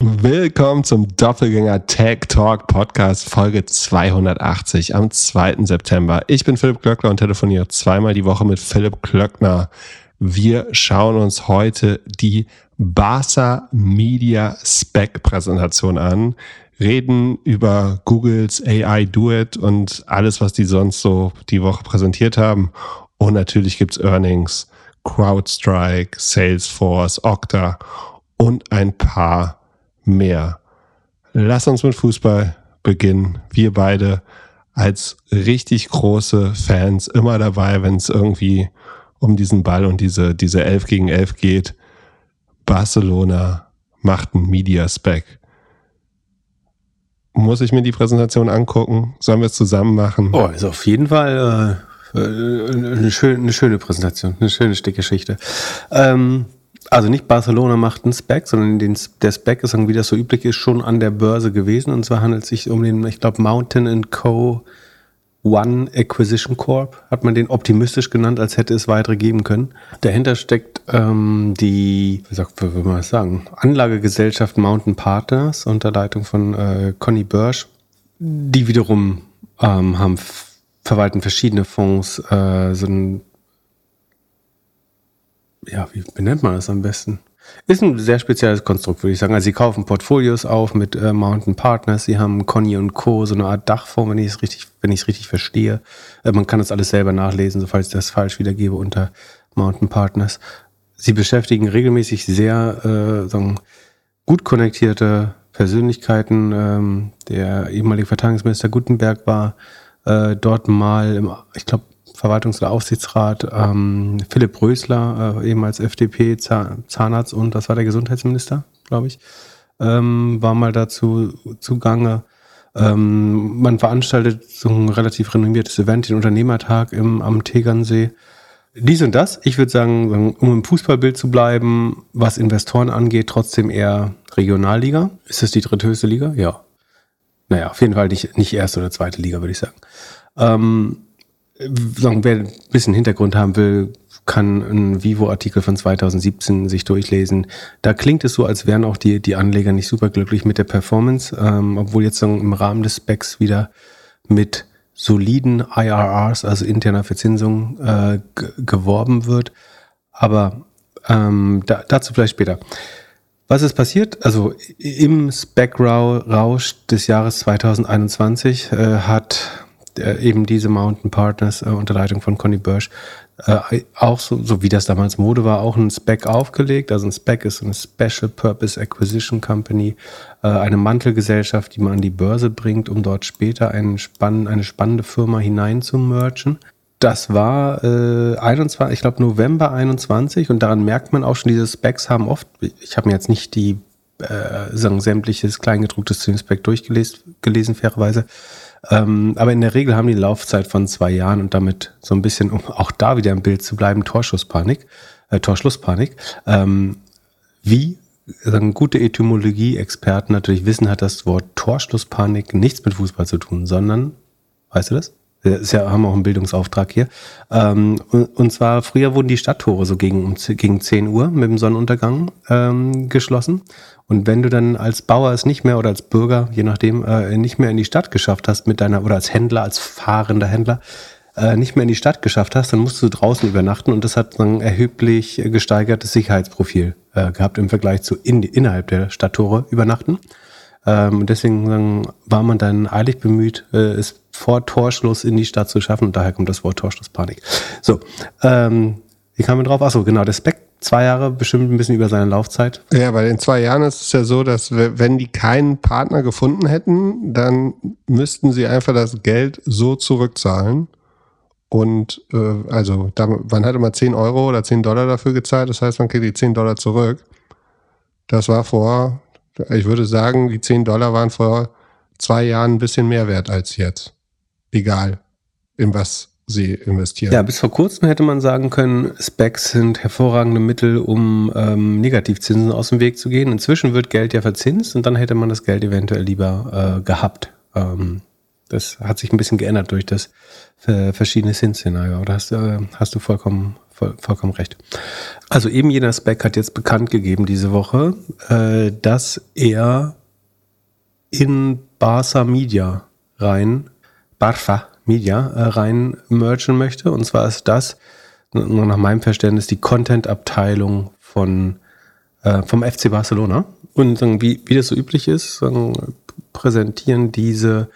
Willkommen zum Doppelgänger Tech Talk Podcast Folge 280 am 2. September. Ich bin Philipp Klöckner und telefoniere zweimal die Woche mit Philipp Klöckner. Wir schauen uns heute die Barca Media Spec Präsentation an, reden über Googles AI Do It und alles, was die sonst so die Woche präsentiert haben. Und natürlich gibt's Earnings, CrowdStrike, Salesforce, Okta und ein paar mehr. Lass uns mit Fußball beginnen. Wir beide als richtig große Fans immer dabei, wenn es irgendwie um diesen Ball und diese, diese 11 gegen 11 geht. Barcelona macht einen Media Spec. Muss ich mir die Präsentation angucken? Sollen wir es zusammen machen? Oh, ist auf jeden Fall äh, äh eine, schöne, eine schöne Präsentation, eine schöne Stickgeschichte. Ähm, also nicht Barcelona macht einen Spec, sondern den, der Spec ist, wie das so üblich ist, schon an der Börse gewesen. Und zwar handelt es sich um den, ich glaube, Mountain Co. One Acquisition Corp, hat man den optimistisch genannt, als hätte es weitere geben können. Dahinter steckt ähm, die, wie sagt, wie man das sagen, Anlagegesellschaft Mountain Partners unter Leitung von äh, Conny Börsch. Die wiederum ähm, haben verwalten verschiedene Fonds, äh, sind ja, wie benennt man das am besten? Ist ein sehr spezielles Konstrukt, würde ich sagen. Also sie kaufen Portfolios auf mit äh, Mountain Partners, sie haben Conny und Co., so eine Art Dachform, wenn ich es richtig, wenn ich es richtig verstehe. Äh, man kann das alles selber nachlesen, so falls ich das falsch wiedergebe unter Mountain Partners. Sie beschäftigen regelmäßig sehr äh, sagen, gut konnektierte Persönlichkeiten. Ähm, der ehemalige Verteidigungsminister Gutenberg war äh, dort mal, im, ich glaube, Verwaltungs- oder Aufsichtsrat, ähm, Philipp Rösler, äh, ehemals FDP, Zahnarzt und was war der Gesundheitsminister, glaube ich, ähm, war mal dazu zugange. Ähm, man veranstaltet so ein relativ renommiertes Event, den Unternehmertag im, am Tegernsee. Dies und das, ich würde sagen, um im Fußballbild zu bleiben, was Investoren angeht, trotzdem eher Regionalliga. Ist das die dritthöchste Liga? Ja. Naja, auf jeden Fall nicht, nicht erste oder zweite Liga, würde ich sagen. Ähm, sagen, wer ein bisschen Hintergrund haben will, kann einen Vivo-Artikel von 2017 sich durchlesen. Da klingt es so, als wären auch die, die Anleger nicht super glücklich mit der Performance, ähm, obwohl jetzt sagen, im Rahmen des Specs wieder mit soliden IRRs, also interner Verzinsung, äh, geworben wird. Aber ähm, da, dazu vielleicht später. Was ist passiert? Also im Spec-Rausch des Jahres 2021 äh, hat äh, eben diese Mountain Partners äh, unter Leitung von Conny Börsch äh, auch so, so wie das damals Mode war, auch ein Spec aufgelegt. Also ein Spec ist eine Special Purpose Acquisition Company, äh, eine Mantelgesellschaft, die man an die Börse bringt, um dort später einen spann eine spannende Firma hinein zu merchen. Das war äh, 21, ich glaube November 21 und daran merkt man auch schon, diese Specs haben oft, ich habe mir jetzt nicht die äh, sagen, sämtliches Kleingedrucktes zu dem Spec durchgelesen, gelesen, fairerweise, ähm, aber in der Regel haben die Laufzeit von zwei Jahren und damit so ein bisschen, um auch da wieder im Bild zu bleiben, Torschusspanik, äh, Torschlusspanik. Ähm, wie sagen gute Etymologie-Experten natürlich wissen, hat das Wort Torschlusspanik nichts mit Fußball zu tun, sondern, weißt du das? Das ja, haben wir auch einen Bildungsauftrag hier. Ähm, und, und, zwar, früher wurden die Stadttore so gegen, gegen 10 Uhr mit dem Sonnenuntergang ähm, geschlossen. Und wenn du dann als Bauer es nicht mehr oder als Bürger, je nachdem, äh, nicht mehr in die Stadt geschafft hast mit deiner, oder als Händler, als fahrender Händler, äh, nicht mehr in die Stadt geschafft hast, dann musst du draußen übernachten und das hat ein erheblich gesteigertes Sicherheitsprofil äh, gehabt im Vergleich zu in, innerhalb der Stadttore übernachten. Ähm, deswegen war man dann eilig bemüht, äh, es vor Torschluss in die Stadt zu schaffen und daher kommt das Wort Torschlusspanik. So, ähm, wie kam man drauf? Achso, genau, der Spec zwei Jahre bestimmt ein bisschen über seine Laufzeit. Ja, weil in zwei Jahren ist es ja so, dass wenn die keinen Partner gefunden hätten, dann müssten sie einfach das Geld so zurückzahlen. Und äh, also da, man hatte mal 10 Euro oder 10 Dollar dafür gezahlt, das heißt, man kriegt die 10 Dollar zurück. Das war vor, ich würde sagen, die 10 Dollar waren vor zwei Jahren ein bisschen mehr wert als jetzt. Egal, in was sie investieren. Ja, bis vor kurzem hätte man sagen können, Specs sind hervorragende Mittel, um ähm, Negativzinsen aus dem Weg zu gehen. Inzwischen wird Geld ja verzinst und dann hätte man das Geld eventuell lieber äh, gehabt. Ähm, das hat sich ein bisschen geändert durch das äh, verschiedene Sin-Szenario. Da hast, äh, hast du vollkommen, voll, vollkommen recht. Also eben jener Spec hat jetzt bekannt gegeben diese Woche, äh, dass er in Barca Media rein, Barfa Media äh, rein mergen möchte. Und zwar ist das, nur nach meinem Verständnis, die Content-Abteilung von, äh, vom FC Barcelona. Und wie, wie das so üblich ist, präsentieren diese,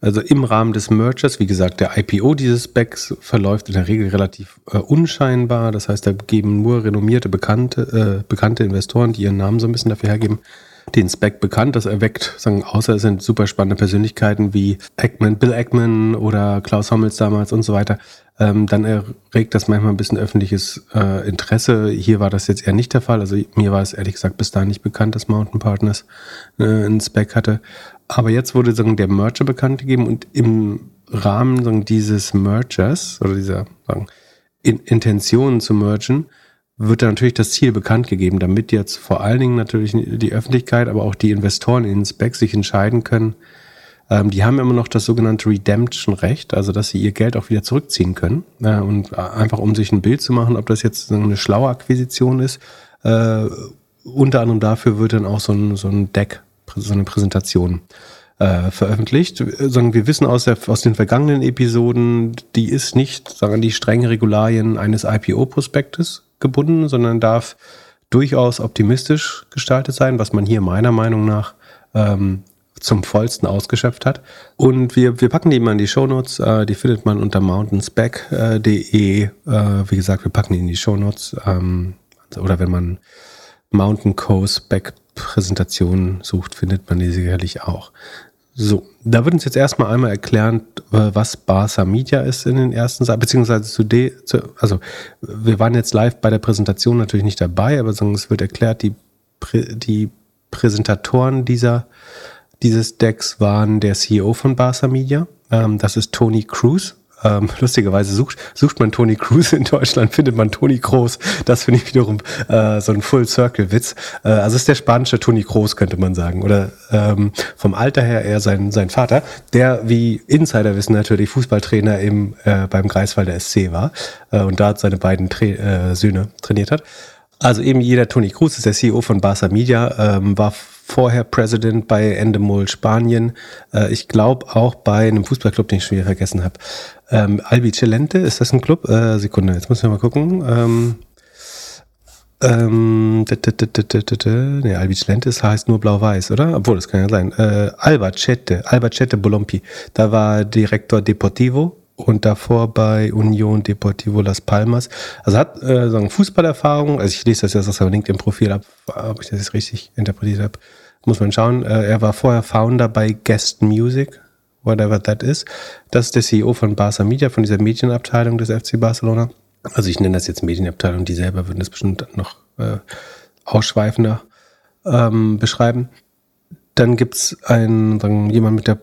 also im Rahmen des Mergers, wie gesagt, der IPO dieses Specs verläuft in der Regel relativ äh, unscheinbar. Das heißt, da geben nur renommierte, bekannte, äh, bekannte Investoren, die ihren Namen so ein bisschen dafür hergeben, den Spec bekannt. Das erweckt, sagen, außer es sind super spannende Persönlichkeiten wie Eggman, Bill Eggman oder Klaus Hommels damals und so weiter, ähm, dann erregt das manchmal ein bisschen öffentliches äh, Interesse. Hier war das jetzt eher nicht der Fall. Also mir war es ehrlich gesagt bis dahin nicht bekannt, dass Mountain Partners äh, einen Spec hatte. Aber jetzt wurde sagen, der Merger bekannt gegeben und im Rahmen sagen, dieses Mergers oder dieser sagen, in Intention zu mergen, wird dann natürlich das Ziel bekannt gegeben, damit jetzt vor allen Dingen natürlich die Öffentlichkeit, aber auch die Investoren in den Specs sich entscheiden können. Ähm, die haben immer noch das sogenannte Redemption-Recht, also dass sie ihr Geld auch wieder zurückziehen können. Äh, und einfach um sich ein Bild zu machen, ob das jetzt eine schlaue Akquisition ist. Äh, unter anderem dafür wird dann auch so ein, so ein Deck, so eine Präsentation äh, veröffentlicht. Sagen wir wissen aus, der, aus den vergangenen Episoden, die ist nicht sagen die strengen Regularien eines IPO-Prospektes gebunden, sondern darf durchaus optimistisch gestaltet sein, was man hier meiner Meinung nach ähm, zum vollsten ausgeschöpft hat. Und wir, wir packen die mal in die Shownotes. Äh, die findet man unter mountainspec.de. Äh, wie gesagt, wir packen die in die Shownotes. Ähm, oder wenn man Mountain Coast Spec Präsentation sucht, findet man die sicherlich auch. So, da wird uns jetzt erstmal einmal erklären, äh, was Barca Media ist in den ersten Seiten, beziehungsweise zu, zu, also wir waren jetzt live bei der Präsentation natürlich nicht dabei, aber es wird erklärt, die, die Präsentatoren dieser, dieses Decks waren der CEO von Barca Media, ähm, das ist Tony Cruz, ähm, lustigerweise sucht, sucht man Tony Cruz in Deutschland, findet man Tony Kroos. Das finde ich wiederum äh, so ein Full-Circle-Witz. Äh, also ist der spanische Tony Kroos, könnte man sagen. Oder ähm, vom Alter her eher sein, sein Vater, der, wie Insider wissen, natürlich Fußballtrainer im, äh, beim Greifswalder SC war äh, und da seine beiden Tra äh, Söhne trainiert hat. Also eben jeder Tony Cruz ist der CEO von Barca Media, ähm, war vorher President bei Endemol Spanien. Äh, ich glaube auch bei einem Fußballclub, den ich schon wieder vergessen habe. Ähm, Albi Celente, ist das ein Club? Äh, Sekunde, jetzt müssen wir mal gucken. Ähm, ähm, nee, Albicellente heißt nur blau-weiß, oder? Obwohl, das kann ja sein. Äh, Albacete, Albacete Bolompi. Da war Direktor Deportivo und davor bei Union Deportivo Las Palmas. Also hat äh, so eine Fußballerfahrung. Also ich lese das jetzt aus seinem LinkedIn-Profil ab, ob ich das jetzt richtig interpretiert habe. Muss man schauen. Äh, er war vorher Founder bei Guest Music, whatever that is. Das ist der CEO von Barca Media, von dieser Medienabteilung des FC Barcelona. Also ich nenne das jetzt Medienabteilung, die selber würden das bestimmt noch äh, ausschweifender ähm, beschreiben. Dann gibt's einen, sagen, jemand mit der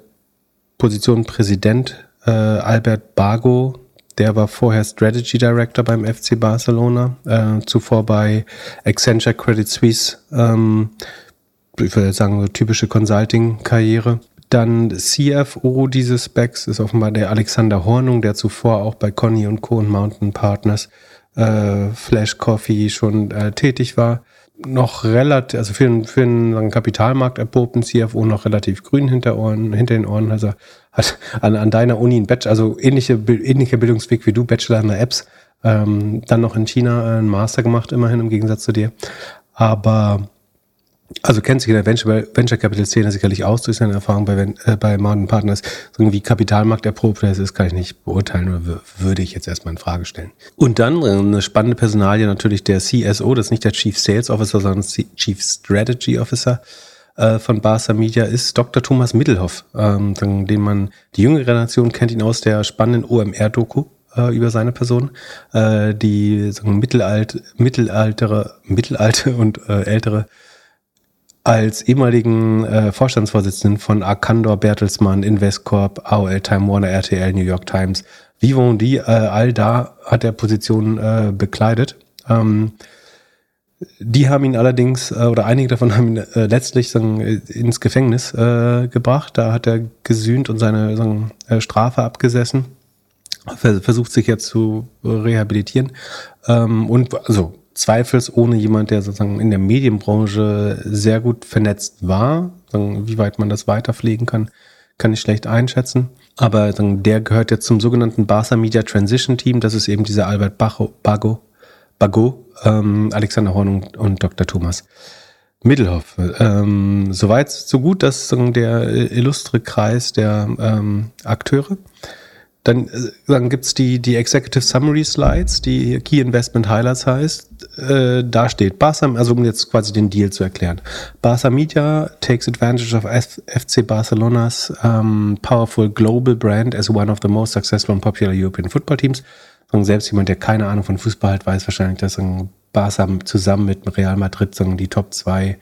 Position Präsident, äh, Albert Bago, der war vorher Strategy Director beim FC Barcelona, äh, zuvor bei Accenture Credit Suisse, ähm, ich würde sagen, so typische Consulting-Karriere. Dann CFO dieses Specs ist offenbar der Alexander Hornung, der zuvor auch bei Conny und Co. und Mountain Partners äh, Flash Coffee schon äh, tätig war. Noch relativ, also für, einen, für einen Kapitalmarkt erprobten CFO noch relativ grün hinter, Ohren, hinter den Ohren. Also hat an, an deiner Uni ein Bachelor, also ähnliche, ähnlicher Bildungsweg wie du, Bachelor in der Apps, ähm, dann noch in China einen Master gemacht, immerhin im Gegensatz zu dir. Aber also kennt sich in der Venture, Venture Capital Szene sicherlich aus durch seine Erfahrung bei, äh, bei Mountain Partners. Irgendwie Kapitalmarkt erprobt das ist, kann ich nicht beurteilen oder würde ich jetzt erstmal in Frage stellen. Und dann äh, eine spannende Personalie natürlich der CSO, das ist nicht der Chief Sales Officer, sondern Chief Strategy Officer äh, von Barca Media ist Dr. Thomas Mittelhoff, ähm, den man, die jüngere Generation kennt ihn aus der spannenden OMR-Doku äh, über seine Person, die sagen, mittelalt, mittelaltere, mittelalte und ältere als ehemaligen äh, Vorstandsvorsitzenden von Arcandor, Bertelsmann, Investcorp, AOL, Time Warner, RTL, New York Times, Vivendi, äh, all da hat er Positionen äh, bekleidet. Ähm, Die haben ihn allerdings, äh, oder einige davon haben ihn äh, letztlich sagen, ins Gefängnis äh, gebracht. Da hat er gesühnt und seine sagen, äh, Strafe abgesessen. Versucht sich jetzt zu rehabilitieren. Ähm, und also zweifelsohne jemand, der sozusagen in der Medienbranche sehr gut vernetzt war. Wie weit man das weiterpflegen kann, kann ich schlecht einschätzen. Aber der gehört jetzt zum sogenannten Barca Media Transition Team. Das ist eben dieser Albert Bago, Bago, Bago ähm, Alexander Horn und, Dr. Thomas Middelhoff. Ähm, soweit so gut, dass der illustre Kreis der ähm, Akteure. Dann, äh, dann gibt's die, die Executive Summary Slides, die Key Investment Highlights heißt. Äh, da steht Barca, also um jetzt quasi den Deal zu erklären. Barca Media takes advantage of FC Barcelona's um, powerful global brand as one of the most successful and popular European football teams. Und selbst jemand, der keine Ahnung von Fußball hat, weiß wahrscheinlich, dass Barca zusammen mit Real Madrid sagen, die Top 2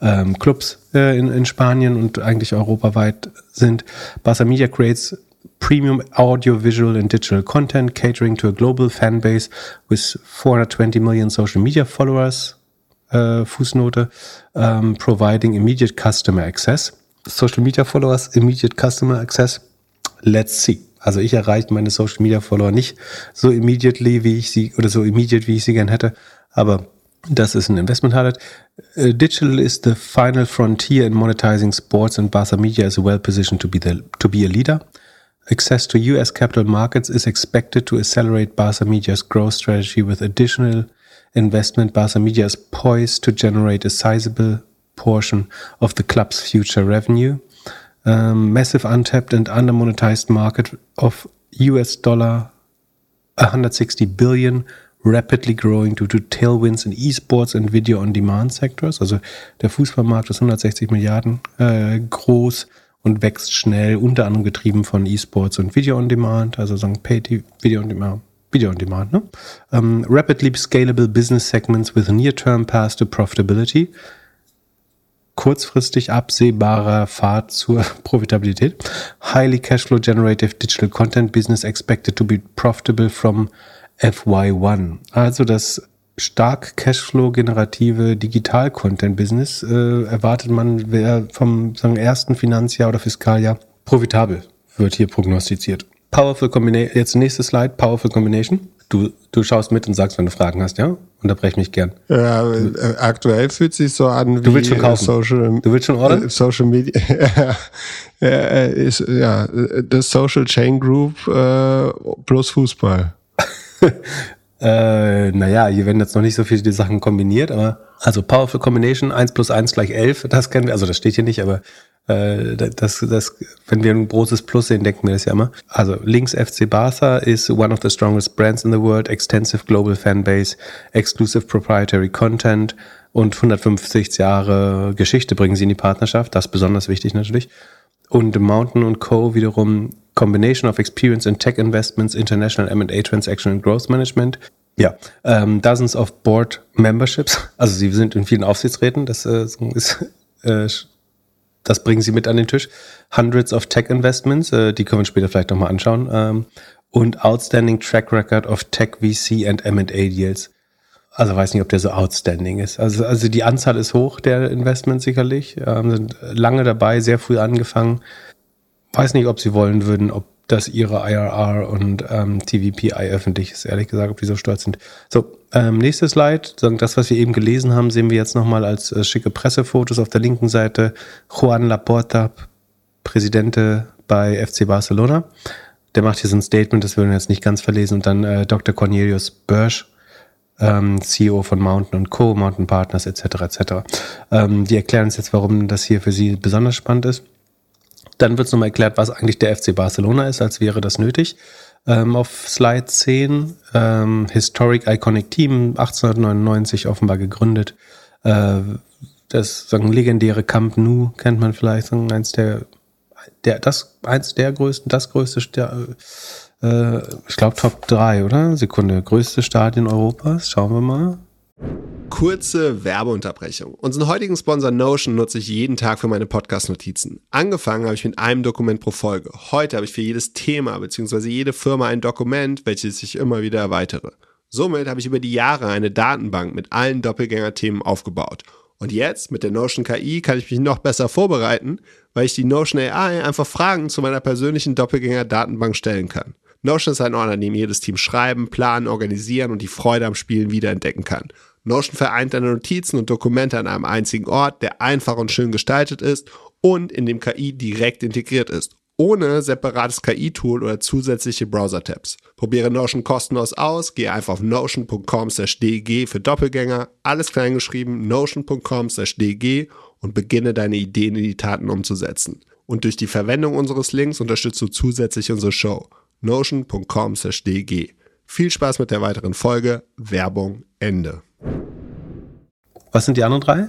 ähm, Clubs äh, in, in Spanien und eigentlich europaweit sind. Barca Media creates premium audio, visual, and digital content catering to a global fan base with 420 million social media followers. Uh, Fußnote, um, providing immediate customer access. Social media followers, immediate customer access. Let's see. Also ich erreiche meine Social Media Follower nicht so immediately, wie ich sie, oder so immediate, wie ich sie gern hätte. Aber das ist ein Investment Highlight. Uh, digital is the final frontier in monetizing sports and Barca Media is well positioned to be the, to be a leader. Access to US capital markets is expected to accelerate Barca Media's growth strategy with additional investment. Barca Media is poised to generate a sizable portion of the club's future revenue. Um, massive untapped and undermonetized market of US dollar 160 billion, rapidly growing due to tailwinds in esports and video on demand sectors. Also der Fußballmarkt ist 160 Milliarden äh, groß. Und wächst schnell, unter anderem getrieben von E-Sports und Video on Demand, also sagen Pay Video on Demand. Video on Demand, ne? Um, rapidly scalable business segments with near-term path to profitability. Kurzfristig absehbarer Pfad zur Profitabilität. Highly cashflow generative digital content business expected to be profitable from FY1. Also das stark Cashflow-generative Digital-Content-Business äh, erwartet man, wer vom sagen, ersten Finanzjahr oder Fiskaljahr profitabel wird hier prognostiziert. Powerful Combination, jetzt nächste Slide, Powerful Combination. Du, du schaust mit und sagst, wenn du Fragen hast, ja? Unterbrech mich gern. Ja, äh, aktuell fühlt sich so an wie du willst schon kaufen. Social, du willst schon ordern? Äh, Social Media. ja, ist, ja, das Social Chain Group äh, plus Fußball. Äh, naja, hier werden jetzt noch nicht so viele Sachen kombiniert, aber also Powerful Combination 1 plus 1 gleich 11, das kennen wir, also das steht hier nicht, aber äh, das, das, wenn wir ein großes Plus sehen, denken wir das ja immer. Also links FC Barca is one of the strongest brands in the world, extensive global fanbase, exclusive proprietary content und 150 Jahre Geschichte bringen sie in die Partnerschaft, das ist besonders wichtig natürlich. Und Mountain und Co. wiederum Combination of Experience in Tech Investments, International M&A Transaction and Growth Management. Ja, ähm, Dozens of Board Memberships. Also sie sind in vielen Aufsichtsräten. Das äh, ist, äh, das bringen sie mit an den Tisch. Hundreds of Tech Investments. Äh, die können wir später vielleicht nochmal anschauen. Ähm, und Outstanding Track Record of Tech VC and M&A Deals. Also weiß nicht, ob der so outstanding ist. Also, also die Anzahl ist hoch der Investments sicherlich. Ähm, sind lange dabei, sehr früh angefangen. Weiß nicht, ob sie wollen würden, ob das ihre IRR und ähm, TVPI öffentlich ist, ehrlich gesagt, ob die so stolz sind. So, ähm, nächstes Slide. Das, was wir eben gelesen haben, sehen wir jetzt nochmal als äh, schicke Pressefotos auf der linken Seite. Juan Laporta, Präsidente bei FC Barcelona. Der macht hier so ein Statement, das würden wir jetzt nicht ganz verlesen. Und dann äh, Dr. Cornelius Börsch, ähm, CEO von Mountain Co., Mountain Partners etc. etc. Ähm, die erklären uns jetzt, warum das hier für sie besonders spannend ist. Dann wird es nochmal erklärt, was eigentlich der FC Barcelona ist, als wäre das nötig. Ähm, auf Slide 10, ähm, Historic Iconic Team, 1899 offenbar gegründet. Äh, das sagen, legendäre Camp Nou kennt man vielleicht, sagen, eins der, der, das, eins der größten, das größte, äh, ich glaube Top 3, oder? Sekunde, größte Stadion Europas. Schauen wir mal. Kurze Werbeunterbrechung. Unseren heutigen Sponsor Notion nutze ich jeden Tag für meine Podcast-Notizen. Angefangen habe ich mit einem Dokument pro Folge. Heute habe ich für jedes Thema bzw. jede Firma ein Dokument, welches ich immer wieder erweitere. Somit habe ich über die Jahre eine Datenbank mit allen Doppelgänger-Themen aufgebaut. Und jetzt mit der Notion KI kann ich mich noch besser vorbereiten, weil ich die Notion AI einfach Fragen zu meiner persönlichen Doppelgänger-Datenbank stellen kann. Notion ist ein Ort, an dem jedes Team schreiben, planen, organisieren und die Freude am Spielen wiederentdecken kann. Notion vereint deine Notizen und Dokumente an einem einzigen Ort, der einfach und schön gestaltet ist und in dem KI direkt integriert ist, ohne separates KI-Tool oder zusätzliche Browser-Tabs. Probiere Notion kostenlos aus, gehe einfach auf notion.com/dg für Doppelgänger, alles kleingeschrieben, notion.com/dg und beginne deine Ideen in die Taten umzusetzen. Und durch die Verwendung unseres Links unterstützt du zusätzlich unsere Show. notion.com/dg. Viel Spaß mit der weiteren Folge. Werbung Ende. Was sind die anderen drei?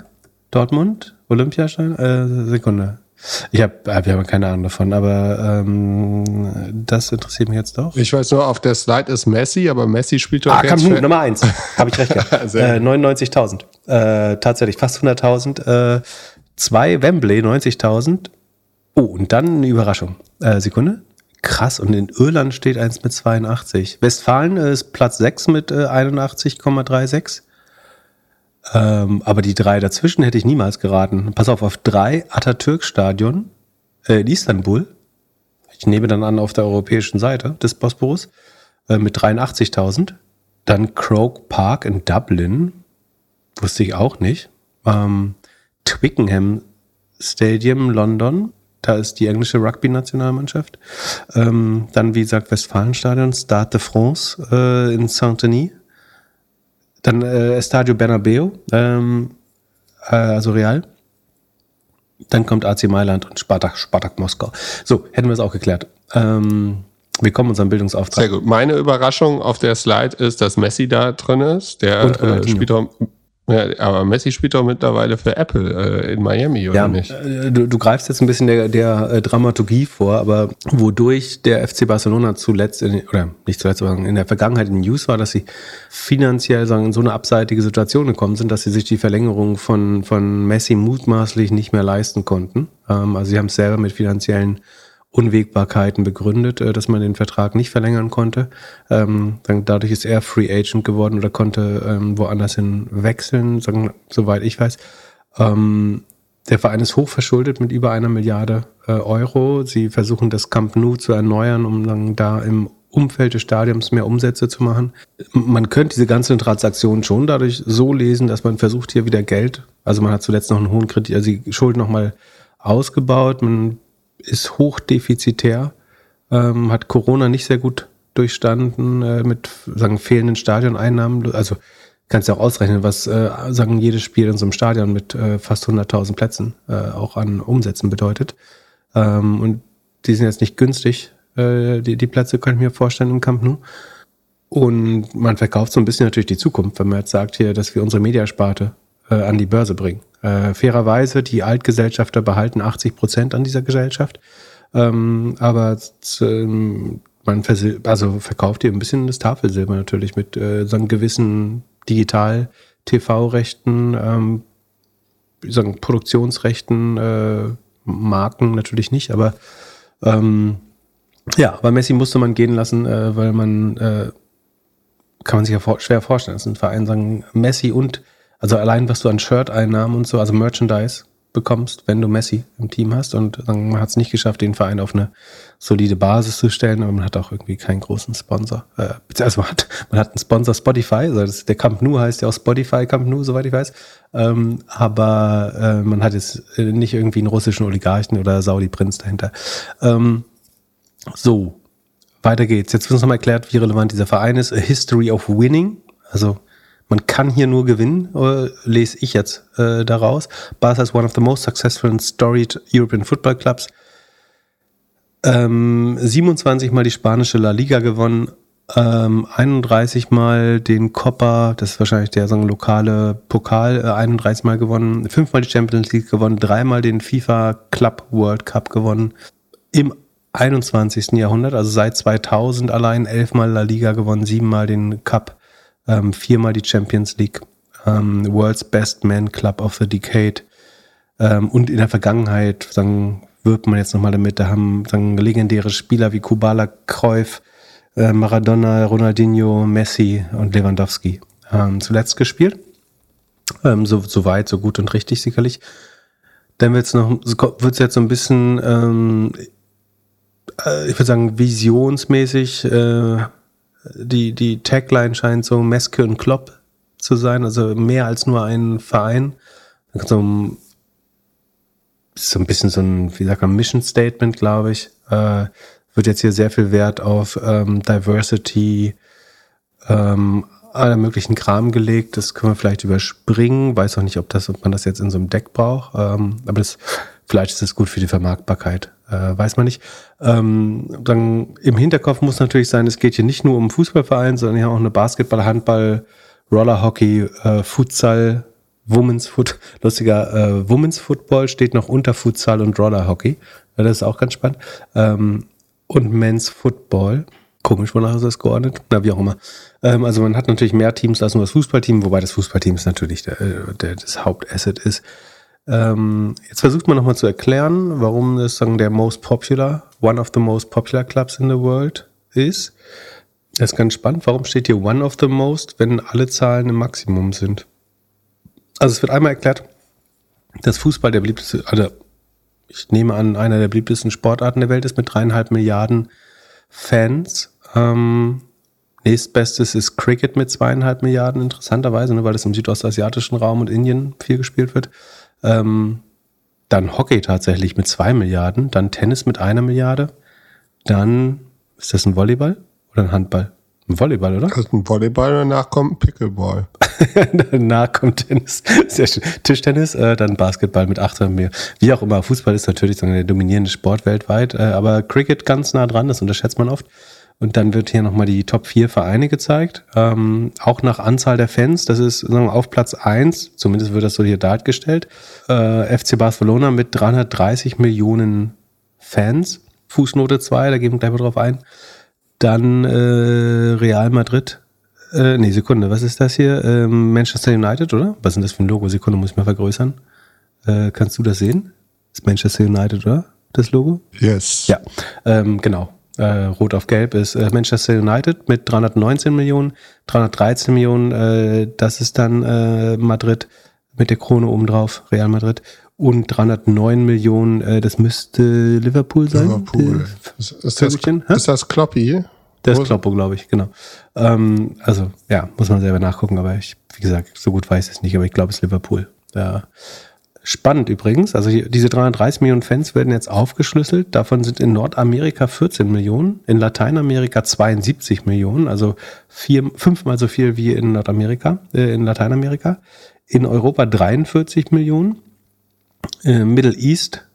Dortmund, Olympiastein, äh, Sekunde. Ich habe hab ja keine Ahnung davon, aber ähm, das interessiert mich jetzt doch. Ich weiß nur, auf der Slide ist Messi, aber Messi spielt doch ah, Camp Nummer eins. Habe ich recht gehabt. äh, 99.000. Äh, tatsächlich fast 100.000. Äh, zwei Wembley, 90.000. Oh, und dann eine Überraschung. Äh, Sekunde. Krass, und in Irland steht eins mit 82. Westfalen ist Platz 6 mit äh, 81,36. Ähm, aber die drei dazwischen hätte ich niemals geraten. Pass auf, auf drei Atatürk-Stadion äh, in Istanbul. Ich nehme dann an, auf der europäischen Seite des Bosporus äh, mit 83.000. Dann Croke Park in Dublin. Wusste ich auch nicht. Ähm, Twickenham Stadium London. Da ist die englische Rugby-Nationalmannschaft. Ähm, dann, wie gesagt, Westfalenstadion, Stade de France äh, in Saint-Denis. Dann äh, Estadio Bernabeu, ähm, äh, also Real. Dann kommt AC Mailand und Spartak, Spartak Moskau. So, hätten wir es auch geklärt. Ähm, wir kommen unserem Bildungsauftrag. Sehr gut. Meine Überraschung auf der Slide ist, dass Messi da drin ist. Der äh, spielt auch ja, aber Messi spielt doch mittlerweile für Apple äh, in Miami, oder ja, nicht? Äh, du, du greifst jetzt ein bisschen der, der äh, Dramaturgie vor, aber wodurch der FC Barcelona zuletzt, in, oder nicht zuletzt, aber in der Vergangenheit in News war, dass sie finanziell sagen, in so eine abseitige Situation gekommen sind, dass sie sich die Verlängerung von, von Messi mutmaßlich nicht mehr leisten konnten. Ähm, also sie haben es selber mit finanziellen Unwägbarkeiten begründet, äh, dass man den Vertrag nicht verlängern konnte. Ähm, dann dadurch ist er Free Agent geworden oder konnte ähm, woanders hin wechseln, sagen, soweit ich weiß. Ähm, der Verein ist hochverschuldet mit über einer Milliarde äh, Euro. Sie versuchen das Camp Nou zu erneuern, um dann da im Umfeld des Stadions mehr Umsätze zu machen. Man könnte diese ganzen Transaktionen schon dadurch so lesen, dass man versucht hier wieder Geld, also man hat zuletzt noch einen hohen Kredit, also die Schulden nochmal ausgebaut, man ist hochdefizitär, ähm, hat Corona nicht sehr gut durchstanden äh, mit sagen fehlenden Stadioneinnahmen. Also kannst du auch ausrechnen, was äh, sagen jedes Spiel in so einem Stadion mit äh, fast 100.000 Plätzen äh, auch an Umsätzen bedeutet. Ähm, und die sind jetzt nicht günstig. Äh, die, die Plätze könnte ich mir vorstellen im Camp Nou. Und man verkauft so ein bisschen natürlich die Zukunft, wenn man jetzt sagt hier, dass wir unsere Mediasparte äh, an die Börse bringen. Äh, fairerweise, die Altgesellschafter behalten 80 Prozent an dieser Gesellschaft. Ähm, aber ähm, man also verkauft ihr ein bisschen das Tafelsilber natürlich mit äh, so einem gewissen Digital-TV-Rechten, ähm, sagen Produktionsrechten, äh, Marken natürlich nicht, aber ähm, ja, bei Messi musste man gehen lassen, äh, weil man äh, kann man sich ja vor schwer vorstellen. Das sind Vereine, sagen Messi und also allein, was du an Shirt-Einnahmen und so, also Merchandise bekommst, wenn du Messi im Team hast. Und man hat es nicht geschafft, den Verein auf eine solide Basis zu stellen, aber man hat auch irgendwie keinen großen Sponsor. Äh, also man hat, man hat einen Sponsor Spotify, also das, der Camp Nou heißt ja auch Spotify Camp Nou, soweit ich weiß. Ähm, aber äh, man hat jetzt äh, nicht irgendwie einen russischen Oligarchen oder Saudi-Prinz dahinter. Ähm, so, weiter geht's. Jetzt wird uns nochmal erklärt, wie relevant dieser Verein ist. A History of Winning. Also man kann hier nur gewinnen, äh, lese ich jetzt äh, daraus. Barca is one of the most successful and storied European Football Clubs. Ähm, 27 Mal die spanische La Liga gewonnen, ähm, 31 Mal den Copa, das ist wahrscheinlich der so lokale Pokal, äh, 31 Mal gewonnen, fünfmal die Champions League gewonnen, dreimal den FIFA Club World Cup gewonnen. Im 21. Jahrhundert, also seit 2000 allein elfmal La Liga gewonnen, siebenmal den Cup ähm, viermal die Champions League, ähm, World's Best Man Club of the Decade ähm, und in der Vergangenheit, sagen, wirbt man jetzt nochmal damit, da haben sagen, legendäre Spieler wie Kubala Cruyff äh, Maradona, Ronaldinho, Messi und Lewandowski ähm, zuletzt gespielt. Ähm, so, so weit, so gut und richtig sicherlich. Dann wird es noch, jetzt so ein bisschen, ähm, äh, ich würde sagen, visionsmäßig, äh, die, die Tagline scheint so Meske und Klopp zu sein, also mehr als nur ein Verein. So, so ein bisschen so ein, wie sagt man, Mission Statement, glaube ich. Äh, wird jetzt hier sehr viel Wert auf ähm, Diversity, ähm, aller möglichen Kram gelegt. Das können wir vielleicht überspringen. Weiß auch nicht, ob, das, ob man das jetzt in so einem Deck braucht. Ähm, aber das, vielleicht ist es gut für die Vermarktbarkeit. Äh, weiß man nicht. Ähm, dann im Hinterkopf muss natürlich sein, es geht hier nicht nur um Fußballverein, sondern hier auch eine Basketball, Handball, Rollerhockey, äh, Futsal, Women's Foot, lustiger äh, Women's Football steht noch unter Futsal und Rollerhockey. Das ist auch ganz spannend. Ähm, und Men's Football. Komisch, wonach ist das geordnet? Na, wie auch immer. Ähm, also man hat natürlich mehr Teams als nur das Fußballteam, wobei das Fußballteam ist natürlich der, äh, der, das Hauptasset ist. Ähm, jetzt versucht man nochmal zu erklären, warum das sagen, der most popular, one of the most popular clubs in the world ist. Das ist ganz spannend. Warum steht hier one of the most, wenn alle Zahlen im Maximum sind? Also es wird einmal erklärt, dass Fußball der beliebteste, also ich nehme an, einer der beliebtesten Sportarten der Welt ist mit dreieinhalb Milliarden Fans. Ähm, nächstbestes ist Cricket mit zweieinhalb Milliarden, interessanterweise, ne, weil es im südostasiatischen Raum und Indien viel gespielt wird. Ähm, dann Hockey tatsächlich mit zwei Milliarden, dann Tennis mit einer Milliarde, dann ist das ein Volleyball oder ein Handball? Ein Volleyball, oder? Das ist ein Volleyball, danach kommt ein Pickleball. danach kommt Tennis. Sehr schön. Tischtennis, äh, dann Basketball mit 800 mehr. Wie auch immer, Fußball ist natürlich der dominierende Sport weltweit, äh, aber Cricket ganz nah dran, das unterschätzt man oft. Und dann wird hier nochmal die Top 4 Vereine gezeigt. Ähm, auch nach Anzahl der Fans. Das ist sagen wir, auf Platz 1, zumindest wird das so hier dargestellt. Äh, FC Barcelona mit 330 Millionen Fans. Fußnote 2, da gehen wir gleich mal drauf ein. Dann äh, Real Madrid. Äh, nee, Sekunde, was ist das hier? Ähm, Manchester United, oder? Was ist denn das für ein Logo? Sekunde, muss ich mal vergrößern. Äh, kannst du das sehen? Ist Manchester United, oder? Das Logo? Yes. Ja, ähm, genau. Äh, Rot auf Gelb ist äh, Manchester United mit 319 Millionen, 313 Millionen, äh, das ist dann äh, Madrid mit der Krone obendrauf, Real Madrid und 309 Millionen, äh, das müsste Liverpool sein. Liverpool. Ist, ist, das, ist das Kloppy? Das ist Kloppo, glaube ich, genau. Ähm, also, ja, muss man selber nachgucken, aber ich, wie gesagt, so gut weiß ich es nicht, aber ich glaube, es ist Liverpool. Ja. Spannend übrigens, also diese 330 Millionen Fans werden jetzt aufgeschlüsselt. Davon sind in Nordamerika 14 Millionen, in Lateinamerika 72 Millionen, also vier, fünfmal so viel wie in Nordamerika, äh, in Lateinamerika. In Europa 43 Millionen äh, Middle East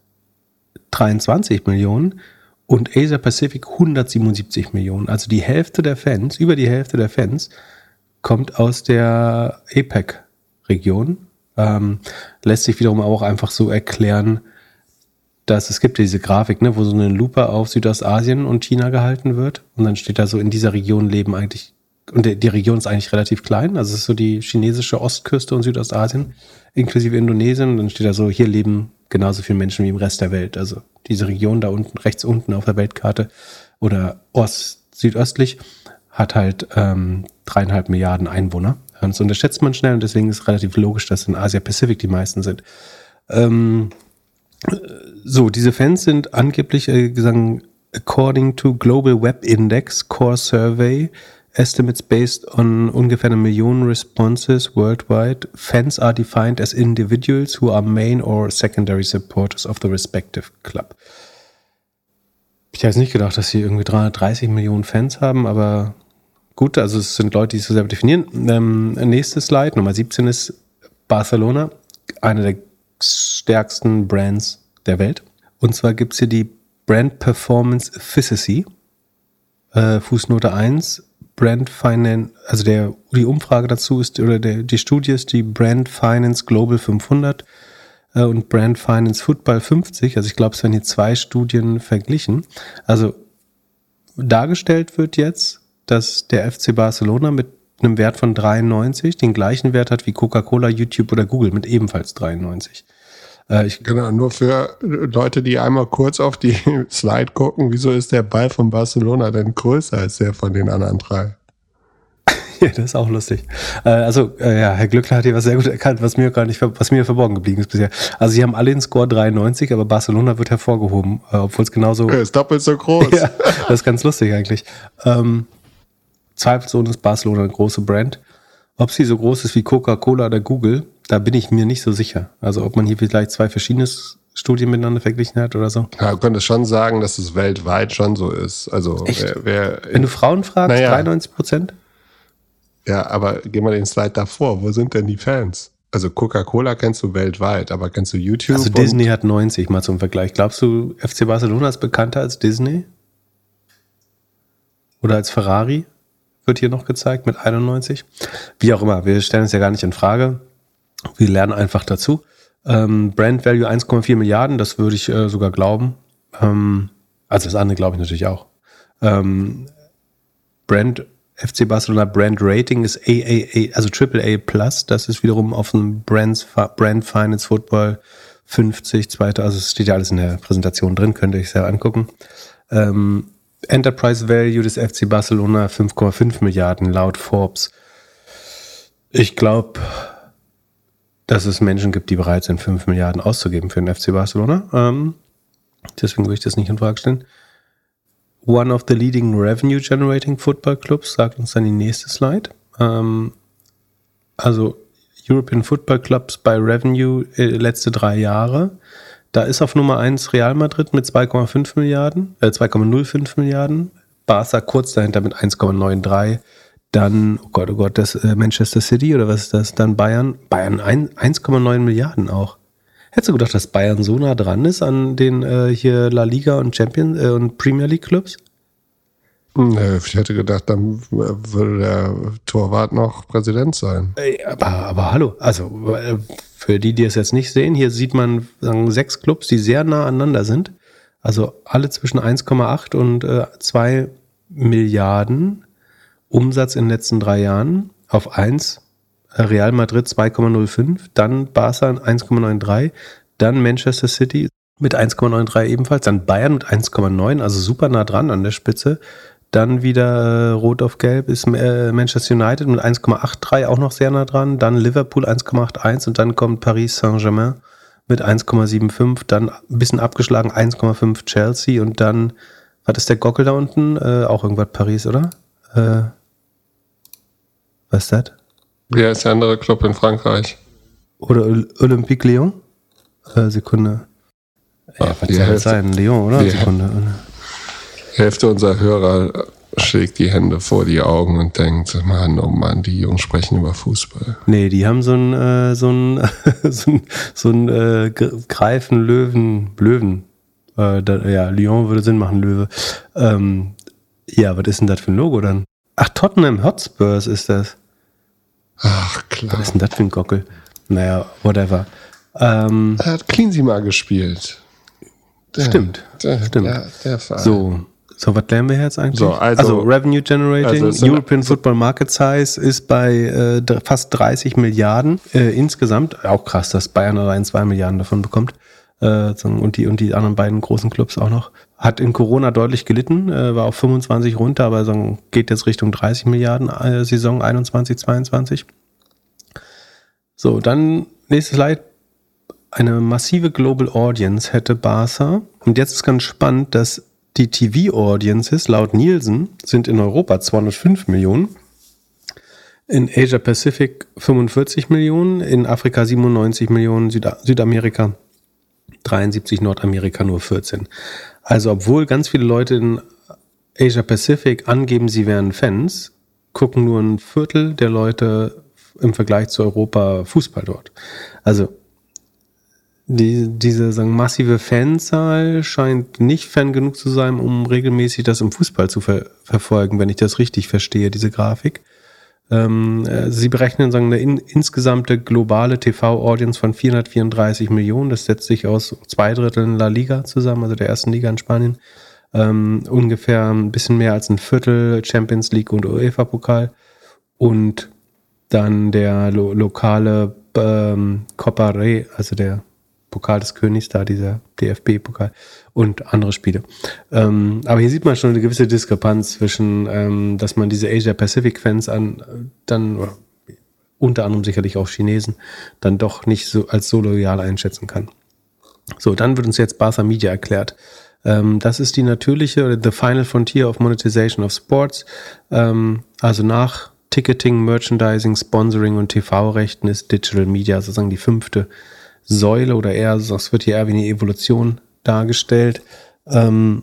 23 Millionen und Asia Pacific 177 Millionen. Also die Hälfte der Fans, über die Hälfte der Fans, kommt aus der APEC-Region. Ähm, lässt sich wiederum auch einfach so erklären, dass es gibt diese Grafik, ne, wo so eine Lupe auf Südostasien und China gehalten wird. Und dann steht da so, in dieser Region leben eigentlich und die Region ist eigentlich relativ klein, also es ist so die chinesische Ostküste und Südostasien, inklusive Indonesien. Und dann steht da so, hier leben genauso viele Menschen wie im Rest der Welt. Also diese Region da unten, rechts unten auf der Weltkarte oder ost, südöstlich, hat halt ähm, dreieinhalb Milliarden Einwohner. Das unterschätzt man schnell und deswegen ist relativ logisch, dass in Asia-Pazifik die meisten sind. Ähm, so, diese Fans sind angeblich äh, gesagt, according to Global Web Index Core Survey estimates based on ungefähr eine Million responses worldwide. Fans are defined as individuals who are main or secondary supporters of the respective club. Ich hätte nicht gedacht, dass sie irgendwie 330 Millionen Fans haben, aber gut, also es sind Leute, die es so selber definieren. Ähm, nächstes Slide, Nummer 17 ist Barcelona, eine der stärksten Brands der Welt. Und zwar gibt es hier die Brand Performance Efficacy. Äh, Fußnote 1, Brand Finance, also der, die Umfrage dazu ist, oder der, die Studie ist die Brand Finance Global 500 äh, und Brand Finance Football 50. Also ich glaube, es werden hier zwei Studien verglichen. Also dargestellt wird jetzt, dass der FC Barcelona mit einem Wert von 93 den gleichen Wert hat wie Coca-Cola, YouTube oder Google mit ebenfalls 93. Äh, ich genau, nur für Leute, die einmal kurz auf die Slide gucken, wieso ist der Ball von Barcelona denn größer als der von den anderen drei? Ja, das ist auch lustig. Äh, also, äh, ja, Herr Glückler hat hier was sehr gut erkannt, was mir gar nicht, was mir verborgen geblieben ist bisher. Also, sie haben alle den Score 93, aber Barcelona wird hervorgehoben, äh, obwohl es genauso. Er ist doppelt so groß. ja, das ist ganz lustig eigentlich. Ähm, zweifelsohne ist Barcelona eine große Brand. Ob sie so groß ist wie Coca-Cola oder Google, da bin ich mir nicht so sicher. Also, ob man hier vielleicht zwei verschiedene Studien miteinander verglichen hat oder so. Ja, du könntest schon sagen, dass es weltweit schon so ist. Also, wer, wer Wenn du Frauen fragst, naja. 93 Prozent? Ja, aber geh mal den Slide davor. Wo sind denn die Fans? Also Coca-Cola kennst du weltweit, aber kennst du YouTube? Also Disney hat 90 mal zum Vergleich. Glaubst du, FC Barcelona ist bekannter als Disney? Oder als Ferrari? Wird hier noch gezeigt mit 91. Wie auch immer, wir stellen es ja gar nicht in Frage. Wir lernen einfach dazu. Ähm, Brand Value 1,4 Milliarden, das würde ich äh, sogar glauben. Ähm, also das andere glaube ich natürlich auch. Ähm, Brand FC Barcelona Brand Rating ist AAA, also AAA Plus. Das ist wiederum auf dem Brands, Brand Finance Football 50, zweiter, also es steht ja alles in der Präsentation drin, könnt ihr euch sehr angucken. Ähm, Enterprise Value des FC Barcelona 5,5 Milliarden laut Forbes. Ich glaube, dass es Menschen gibt, die bereit sind, 5 Milliarden auszugeben für den FC Barcelona. Ähm, deswegen würde ich das nicht in Frage stellen. One of the leading revenue generating football clubs, sagt uns dann die nächste Slide. Ähm, also European Football Clubs bei Revenue äh, letzte drei Jahre. Da ist auf Nummer 1 Real Madrid mit 2,5 Milliarden, äh, 2,05 Milliarden. Barca kurz dahinter mit 1,93. Dann, oh Gott, oh Gott, das äh, Manchester City oder was ist das? Dann Bayern. Bayern 1,9 Milliarden auch. Hättest du gedacht, dass Bayern so nah dran ist an den äh, hier La Liga und Champions äh, und Premier League Clubs? Ich hätte gedacht, dann würde der Torwart noch Präsident sein. Aber, aber hallo, also äh, für die, die es jetzt nicht sehen, hier sieht man sagen, sechs Clubs, die sehr nah aneinander sind. Also alle zwischen 1,8 und äh, 2 Milliarden Umsatz in den letzten drei Jahren auf 1 Real Madrid 2,05, dann Barca 1,93, dann Manchester City mit 1,93 ebenfalls, dann Bayern mit 1,9, also super nah dran an der Spitze. Dann wieder äh, Rot auf Gelb ist äh, Manchester United mit 1,83 auch noch sehr nah dran. Dann Liverpool 1,81 und dann kommt Paris Saint-Germain mit 1,75. Dann ein bisschen abgeschlagen 1,5 Chelsea und dann, was ist der Gockel da unten? Äh, auch irgendwas Paris, oder? Äh, was ist das? Wer ist der andere Club in Frankreich? Oder Olympique Lyon? Äh, Sekunde. Ja, was soll das sein? Lyon, oder? Die Sekunde. Hälfte unserer Hörer schlägt die Hände vor die Augen und denkt, Mann, oh Mann, die Jungs sprechen über Fußball. Nee, die haben so ein, äh, so ein, so ein, so ein äh, Greifen, Löwen, Löwen. Äh, da, ja, Lyon würde Sinn machen, Löwe. Ähm, ja, was ist denn das für ein Logo dann? Ach, Tottenham Hotspurs ist das. Ach, klar. Was ist denn das für ein Gockel? Naja, whatever. Ähm, er hat Cleansy mal gespielt. Der, stimmt. Der, stimmt. Der, der Verein. so. So, was lernen wir jetzt eigentlich? So, also, also, Revenue Generating, also European Football Market Size ist bei äh, fast 30 Milliarden äh, insgesamt. Auch krass, dass Bayern allein 2 Milliarden davon bekommt. Äh, und, die, und die anderen beiden großen Clubs auch noch. Hat in Corona deutlich gelitten, äh, war auf 25 runter, aber so, geht jetzt Richtung 30 Milliarden äh, Saison 21, 22. So, dann nächstes Slide. Eine massive Global Audience hätte Barca. Und jetzt ist ganz spannend, dass die TV-Audiences laut Nielsen sind in Europa 205 Millionen, in Asia Pacific 45 Millionen, in Afrika 97 Millionen, Süda Südamerika 73, Nordamerika nur 14. Also obwohl ganz viele Leute in Asia Pacific angeben, sie wären Fans, gucken nur ein Viertel der Leute im Vergleich zu Europa Fußball dort. Also die, diese sagen, massive Fanzahl scheint nicht Fan genug zu sein, um regelmäßig das im Fußball zu ver verfolgen, wenn ich das richtig verstehe, diese Grafik. Ähm, äh, sie berechnen sagen, eine in, insgesamte globale TV-Audience von 434 Millionen. Das setzt sich aus zwei Dritteln La Liga zusammen, also der ersten Liga in Spanien. Ähm, ungefähr ein bisschen mehr als ein Viertel Champions League und UEFA-Pokal. Und dann der lo lokale ähm, Copa Rey, also der Pokal des Königs da, dieser DFB-Pokal und andere Spiele. Ähm, aber hier sieht man schon eine gewisse Diskrepanz zwischen, ähm, dass man diese Asia-Pacific-Fans an, dann, unter anderem sicherlich auch Chinesen, dann doch nicht so als so loyal einschätzen kann. So, dann wird uns jetzt Barca Media erklärt. Ähm, das ist die natürliche, the final frontier of monetization of sports. Ähm, also nach Ticketing, Merchandising, Sponsoring und TV-Rechten ist Digital Media sozusagen die fünfte Säule oder eher, das wird hier eher wie eine Evolution dargestellt. Ähm,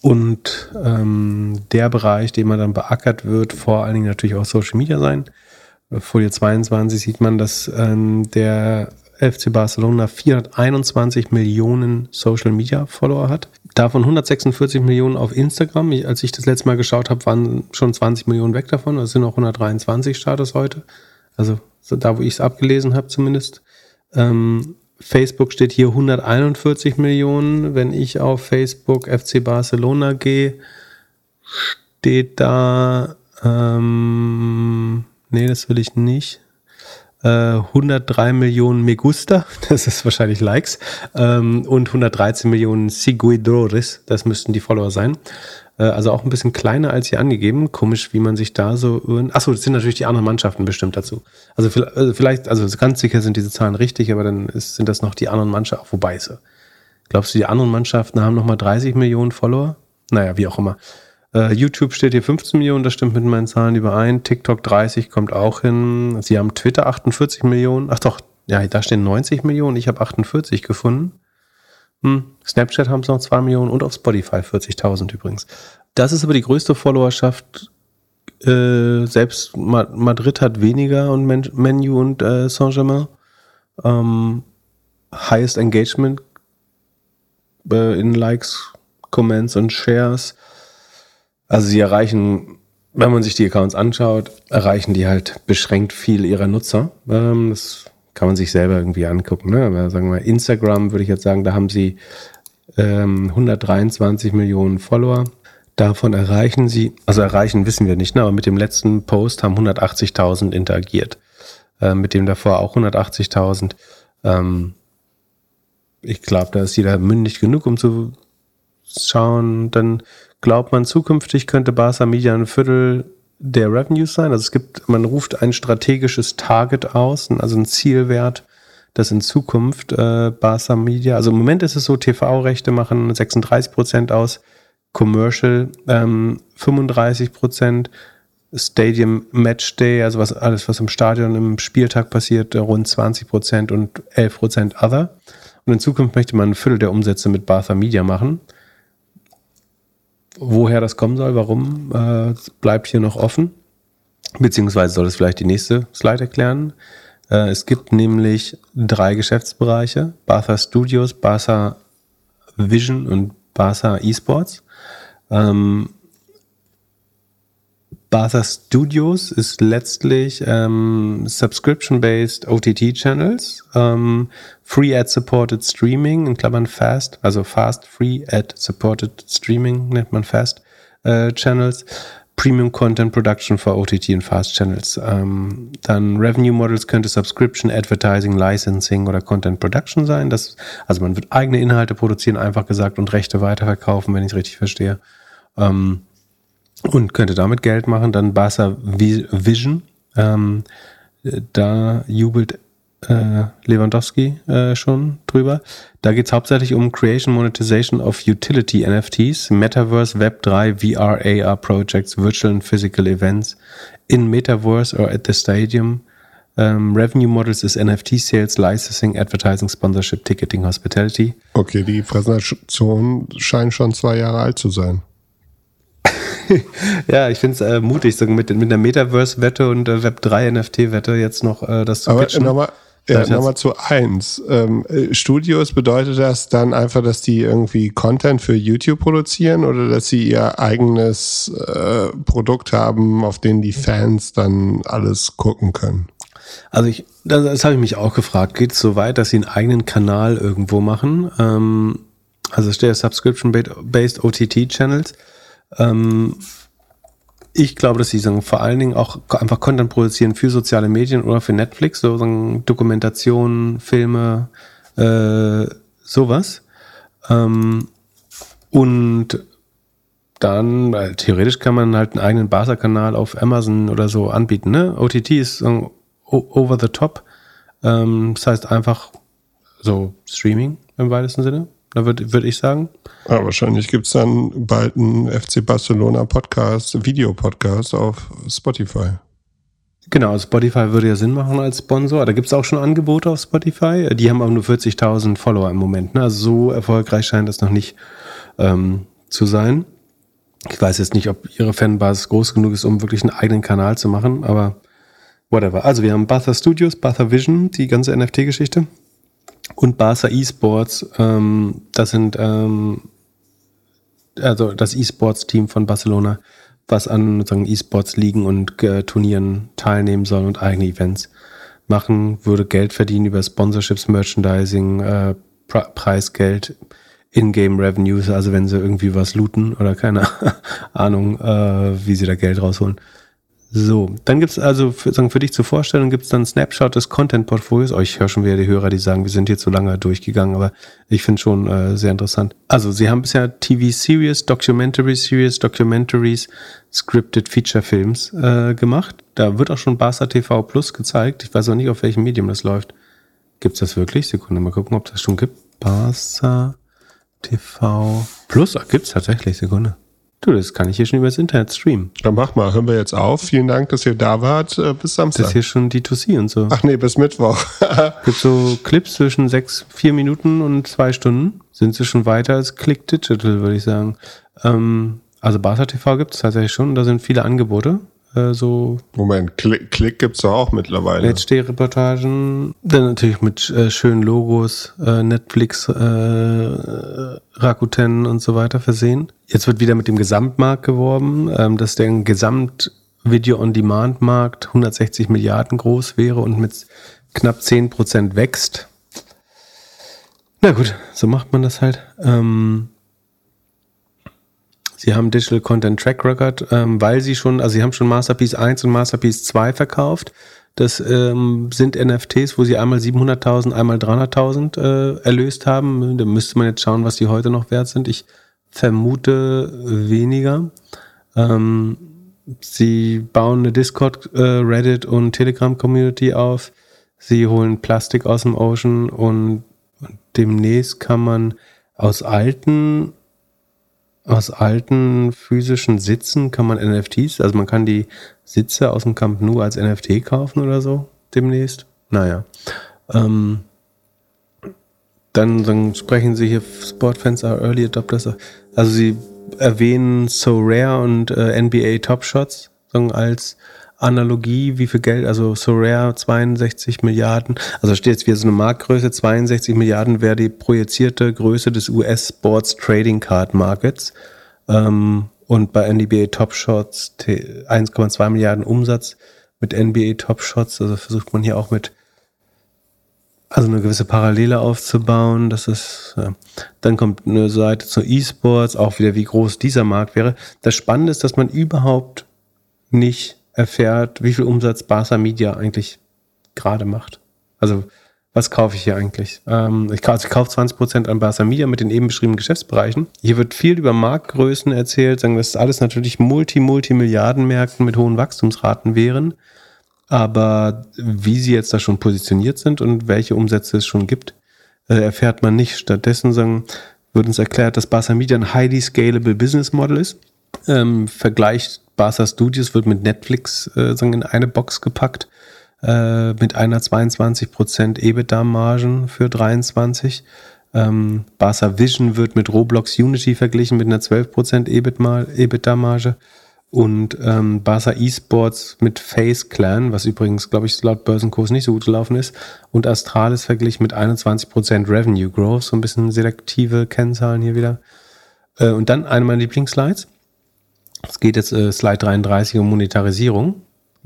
und ähm, der Bereich, den man dann beackert wird, vor allen Dingen natürlich auch Social Media sein. Folie 22 sieht man, dass ähm, der FC Barcelona 421 Millionen Social Media Follower hat. Davon 146 Millionen auf Instagram. Ich, als ich das letzte Mal geschaut habe, waren schon 20 Millionen weg davon. Das sind auch 123 Status heute. Also so da, wo ich es abgelesen habe zumindest. Ähm, Facebook steht hier 141 Millionen. Wenn ich auf Facebook FC Barcelona gehe, steht da, ähm, nee, das will ich nicht. 103 äh, Millionen Megusta, das ist wahrscheinlich Likes, ähm, und 113 Millionen Seguidores, das müssten die Follower sein. Äh, also auch ein bisschen kleiner als hier angegeben. Komisch, wie man sich da so. Achso, das sind natürlich die anderen Mannschaften bestimmt dazu. Also, also vielleicht, also ganz sicher sind diese Zahlen richtig, aber dann ist, sind das noch die anderen Mannschaften. Wobei so. Glaubst du, die anderen Mannschaften haben nochmal 30 Millionen Follower? Naja, wie auch immer. Uh, YouTube steht hier 15 Millionen, das stimmt mit meinen Zahlen überein. TikTok 30 kommt auch hin. Sie haben Twitter 48 Millionen. Ach doch, ja, da stehen 90 Millionen. Ich habe 48 gefunden. Hm. Snapchat haben es noch 2 Millionen und auf Spotify 40.000 übrigens. Das ist aber die größte Followerschaft. Äh, selbst Madrid hat weniger und Men Menu und äh, Saint-Germain. Ähm, highest Engagement äh, in Likes, Comments und Shares. Also sie erreichen, wenn man sich die Accounts anschaut, erreichen die halt beschränkt viel ihrer Nutzer. Ähm, das kann man sich selber irgendwie angucken. Ne? Aber sagen wir Instagram würde ich jetzt sagen, da haben sie ähm, 123 Millionen Follower. Davon erreichen sie, also erreichen wissen wir nicht, ne? aber mit dem letzten Post haben 180.000 interagiert. Äh, mit dem davor auch 180.000. Ähm, ich glaube, da ist jeder mündig genug, um zu schauen. Dann glaubt man, zukünftig könnte Barca Media ein Viertel der Revenues sein. Also es gibt, man ruft ein strategisches Target aus, also ein Zielwert, dass in Zukunft äh, Barca Media, also im Moment ist es so, TV-Rechte machen 36 Prozent aus, Commercial ähm, 35 Prozent, Stadium Match Day, also was alles, was im Stadion im Spieltag passiert, rund 20 Prozent und 11 Prozent Other. Und in Zukunft möchte man ein Viertel der Umsätze mit Barca Media machen woher das kommen soll, warum, äh, bleibt hier noch offen. Beziehungsweise soll es vielleicht die nächste Slide erklären. Äh, es gibt nämlich drei Geschäftsbereiche. Bartha Studios, Bartha Vision und Bartha Esports. Ähm, Bartha Studios ist letztlich ähm, Subscription-based OTT-Channels, ähm, Free Ad-Supported Streaming, in Klammern Fast, also Fast Free Ad-Supported Streaming nennt man Fast äh, Channels, Premium Content Production for OTT und Fast Channels. Ähm, dann Revenue Models könnte Subscription, Advertising, Licensing oder Content Production sein. Das, also man wird eigene Inhalte produzieren, einfach gesagt, und Rechte weiterverkaufen, wenn ich es richtig verstehe. Ähm, und könnte damit Geld machen. Dann Barca Vision. Ähm, da jubelt äh, Lewandowski äh, schon drüber. Da geht es hauptsächlich um Creation Monetization of Utility NFTs, Metaverse, Web3, VR, AR Projects, Virtual and Physical Events in Metaverse or at the Stadium. Um, Revenue Models ist NFT Sales, Licensing, Advertising, Sponsorship, Ticketing, Hospitality. Okay, die Präsentation scheint schon zwei Jahre alt zu sein. ja, ich finde es äh, mutig, so mit, mit der Metaverse-Wette und äh, Web3-NFT-Wette jetzt noch äh, das zu Aber pitchen. Nochmal, ja, nochmal zu eins. Ähm, äh, Studios bedeutet das dann einfach, dass die irgendwie Content für YouTube produzieren oder dass sie ihr eigenes äh, Produkt haben, auf den die Fans dann alles gucken können? Also ich, das, das habe ich mich auch gefragt. Geht es so weit, dass sie einen eigenen Kanal irgendwo machen? Ähm, also steht Subscription-based OTT-Channels. Ähm, ich glaube, dass sie sagen, vor allen Dingen auch einfach Content produzieren für soziale Medien oder für Netflix, so Dokumentationen, Filme, Äh, sowas. Ähm, und dann, weil theoretisch kann man halt einen eigenen Barca-Kanal auf Amazon oder so anbieten. Ne? OTT ist um, over the top. Ähm, das heißt einfach so Streaming im weitesten Sinne. Da würde würd ich sagen. Ja, wahrscheinlich gibt es dann bald einen FC Barcelona Podcast, Videopodcast auf Spotify. Genau, Spotify würde ja Sinn machen als Sponsor. Da gibt es auch schon Angebote auf Spotify. Die haben auch nur 40.000 Follower im Moment. Ne? Also so erfolgreich scheint das noch nicht ähm, zu sein. Ich weiß jetzt nicht, ob ihre Fanbasis groß genug ist, um wirklich einen eigenen Kanal zu machen, aber whatever. Also wir haben Buther Studios, Buther Vision, die ganze NFT-Geschichte und Barca Esports. Ähm, das sind ähm, also das E-Sports-Team von Barcelona, was an E-Sports-Ligen und äh, Turnieren teilnehmen soll und eigene Events machen, würde Geld verdienen über Sponsorships, Merchandising, äh, Preisgeld in-game Revenues, also wenn sie irgendwie was looten oder keine Ahnung, äh, wie sie da Geld rausholen. So, dann gibt's also für, sagen, für dich zur Vorstellung gibt's dann Snapshot des Content-Portfolios. Oh, ich höre schon wieder die Hörer, die sagen, wir sind hier zu lange durchgegangen, aber ich finde schon äh, sehr interessant. Also, sie haben bisher TV-Series, Documentary-Series, Documentaries, Scripted Feature-Films äh, gemacht. Da wird auch schon Barca TV Plus gezeigt. Ich weiß auch nicht, auf welchem Medium das läuft. Gibt's das wirklich? Sekunde, mal gucken, ob das schon gibt. Barca TV Plus, ach, gibt's tatsächlich, Sekunde. Du, das kann ich hier schon übers Internet streamen. Dann mach mal, hören wir jetzt auf. Vielen Dank, dass ihr da wart. Äh, bis Samstag. Das ist hier schon D2C und so. Ach nee, bis Mittwoch. Gibt so Clips zwischen sechs, vier Minuten und zwei Stunden. Sind sie schon weiter als Click Digital, würde ich sagen. Ähm, also Barca TV gibt es tatsächlich schon. Da sind viele Angebote. Äh, so Moment, Klick, Klick gibt es auch mittlerweile. HD-Reportagen, dann natürlich mit äh, schönen Logos, äh, Netflix, äh, Rakuten und so weiter versehen. Jetzt wird wieder mit dem Gesamtmarkt geworben, ähm, dass der Gesamt-Video-on-Demand-Markt 160 Milliarden groß wäre und mit knapp 10 Prozent wächst. Na gut, so macht man das halt. Ähm, Sie haben Digital Content Track Record, ähm, weil sie schon, also sie haben schon Masterpiece 1 und Masterpiece 2 verkauft. Das ähm, sind NFTs, wo sie einmal 700.000, einmal 300.000 äh, erlöst haben. Da müsste man jetzt schauen, was die heute noch wert sind. Ich vermute weniger. Ähm, sie bauen eine Discord, äh, Reddit und Telegram Community auf. Sie holen Plastik aus dem Ocean und demnächst kann man aus alten aus alten physischen Sitzen kann man NFTs, also man kann die Sitze aus dem Camp nur als NFT kaufen oder so demnächst. Naja. Ähm, dann, dann sprechen sie hier Sportfans are early adopters. Also sie erwähnen So Rare und äh, NBA Top Shots als Analogie, wie viel Geld, also so rare 62 Milliarden, also steht jetzt wieder so eine Marktgröße, 62 Milliarden wäre die projizierte Größe des US Sports Trading Card Markets. Ähm, und bei NBA Top Shots 1,2 Milliarden Umsatz mit NBA Top Shots, also versucht man hier auch mit also eine gewisse Parallele aufzubauen. Das ist, ja. dann kommt eine Seite zu E-Sports, auch wieder wie groß dieser Markt wäre. Das Spannende ist, dass man überhaupt nicht erfährt, wie viel Umsatz Barca Media eigentlich gerade macht. Also was kaufe ich hier eigentlich? Ähm, ich, kaufe, ich kaufe 20% an Barca Media mit den eben beschriebenen Geschäftsbereichen. Hier wird viel über Marktgrößen erzählt, sagen, dass alles natürlich Multi, Multi-Milliardenmärkten mit hohen Wachstumsraten wären. Aber wie sie jetzt da schon positioniert sind und welche Umsätze es schon gibt, äh, erfährt man nicht. Stattdessen sagen, wird uns erklärt, dass Barca Media ein highly scalable Business Model ist. Ähm, vergleicht Barca Studios wird mit Netflix äh, in eine Box gepackt äh, mit einer 22% EBITDA-Margen für 23. Ähm, Barca Vision wird mit Roblox Unity verglichen mit einer 12% EBITDA-Marge. Und ähm, Barca Esports mit Face Clan, was übrigens, glaube ich, laut Börsenkurs nicht so gut gelaufen ist. Und Astralis verglichen mit 21% Revenue Growth, so ein bisschen selektive Kennzahlen hier wieder. Äh, und dann eine meiner Lieblingsslides. Es geht jetzt äh, Slide 33 um Monetarisierung.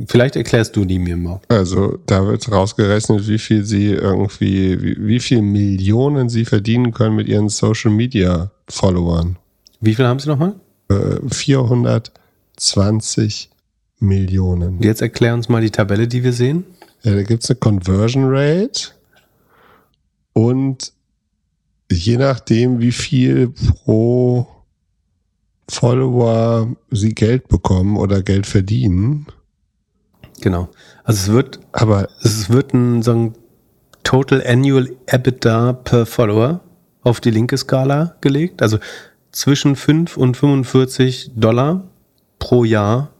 Vielleicht erklärst du die mir mal. Also da wird rausgerechnet, wie viel sie irgendwie, wie, wie viel Millionen sie verdienen können mit ihren Social Media Followern. Wie viel haben sie nochmal? Äh, 420 Millionen. Jetzt erklär uns mal die Tabelle, die wir sehen. Ja, da gibt es eine Conversion Rate Und je nachdem, wie viel pro Follower sie Geld bekommen oder Geld verdienen. Genau. Also es wird, aber es wird ein, so ein Total Annual EBITDA per Follower auf die linke Skala gelegt. Also zwischen 5 und 45 Dollar pro Jahr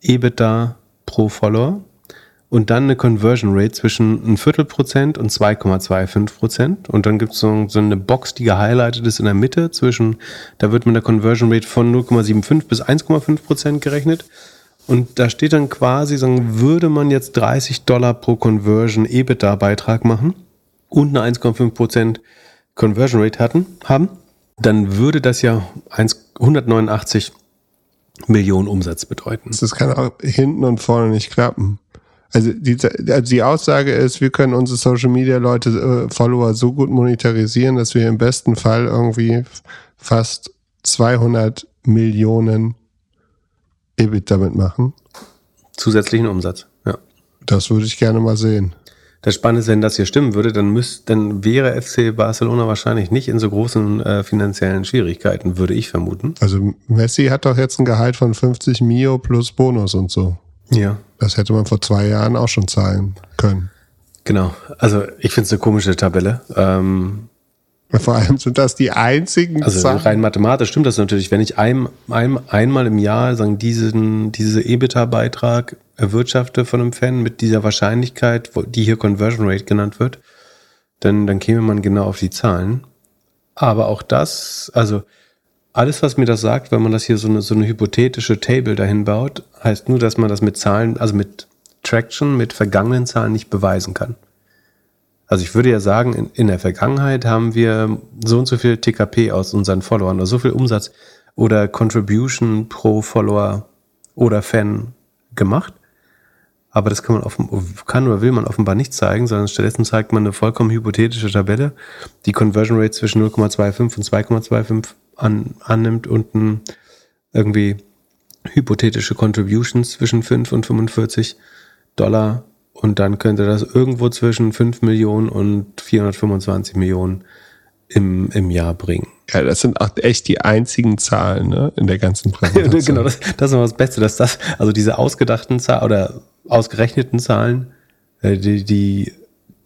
EBITDA pro Follower und dann eine Conversion Rate zwischen ein Viertel Prozent und 2,25 Prozent. Und dann gibt es so, eine Box, die gehighlightet ist in der Mitte zwischen, da wird mit einer Conversion Rate von 0,75 bis 1,5 Prozent gerechnet. Und da steht dann quasi, sagen, würde man jetzt 30 Dollar pro Conversion EBITDA-Beitrag machen und eine 1,5 Prozent Conversion Rate hatten, haben, dann würde das ja 189 Millionen Umsatz bedeuten. Das kann auch hinten und vorne nicht klappen. Also die, also die Aussage ist, wir können unsere Social Media Leute, äh, Follower so gut monetarisieren, dass wir im besten Fall irgendwie fast 200 Millionen EBIT damit machen. Zusätzlichen Umsatz, ja. Das würde ich gerne mal sehen. Das Spannende ist, wenn das hier stimmen würde, dann, müsst, dann wäre FC Barcelona wahrscheinlich nicht in so großen äh, finanziellen Schwierigkeiten, würde ich vermuten. Also Messi hat doch jetzt ein Gehalt von 50 Mio plus Bonus und so. Ja. Das hätte man vor zwei Jahren auch schon zahlen können. Genau. Also ich finde es eine komische Tabelle. Ähm, vor allem sind das die einzigen Also Zahlen. rein mathematisch stimmt das natürlich. Wenn ich ein, ein, einmal im Jahr sagen, diesen, diese EBITDA-Beitrag erwirtschafte von einem Fan mit dieser Wahrscheinlichkeit, die hier Conversion Rate genannt wird, dann, dann käme man genau auf die Zahlen. Aber auch das, also alles, was mir das sagt, wenn man das hier so eine, so eine hypothetische Table dahin baut, heißt nur, dass man das mit Zahlen, also mit Traction, mit vergangenen Zahlen nicht beweisen kann. Also ich würde ja sagen, in, in der Vergangenheit haben wir so und so viel TKP aus unseren Followern oder so viel Umsatz oder Contribution pro Follower oder Fan gemacht. Aber das kann man offen, kann oder will man offenbar nicht zeigen, sondern stattdessen zeigt man eine vollkommen hypothetische Tabelle, die Conversion Rate zwischen 0,25 und 2,25 an, annimmt und ein, irgendwie hypothetische Contributions zwischen 5 und 45 Dollar und dann könnte das irgendwo zwischen 5 Millionen und 425 Millionen im, im Jahr bringen. Ja, das sind auch echt die einzigen Zahlen ne, in der ganzen Präsentation. genau, das, das ist immer das Beste, dass das, also diese ausgedachten Zahlen oder ausgerechneten Zahlen, äh, die, die,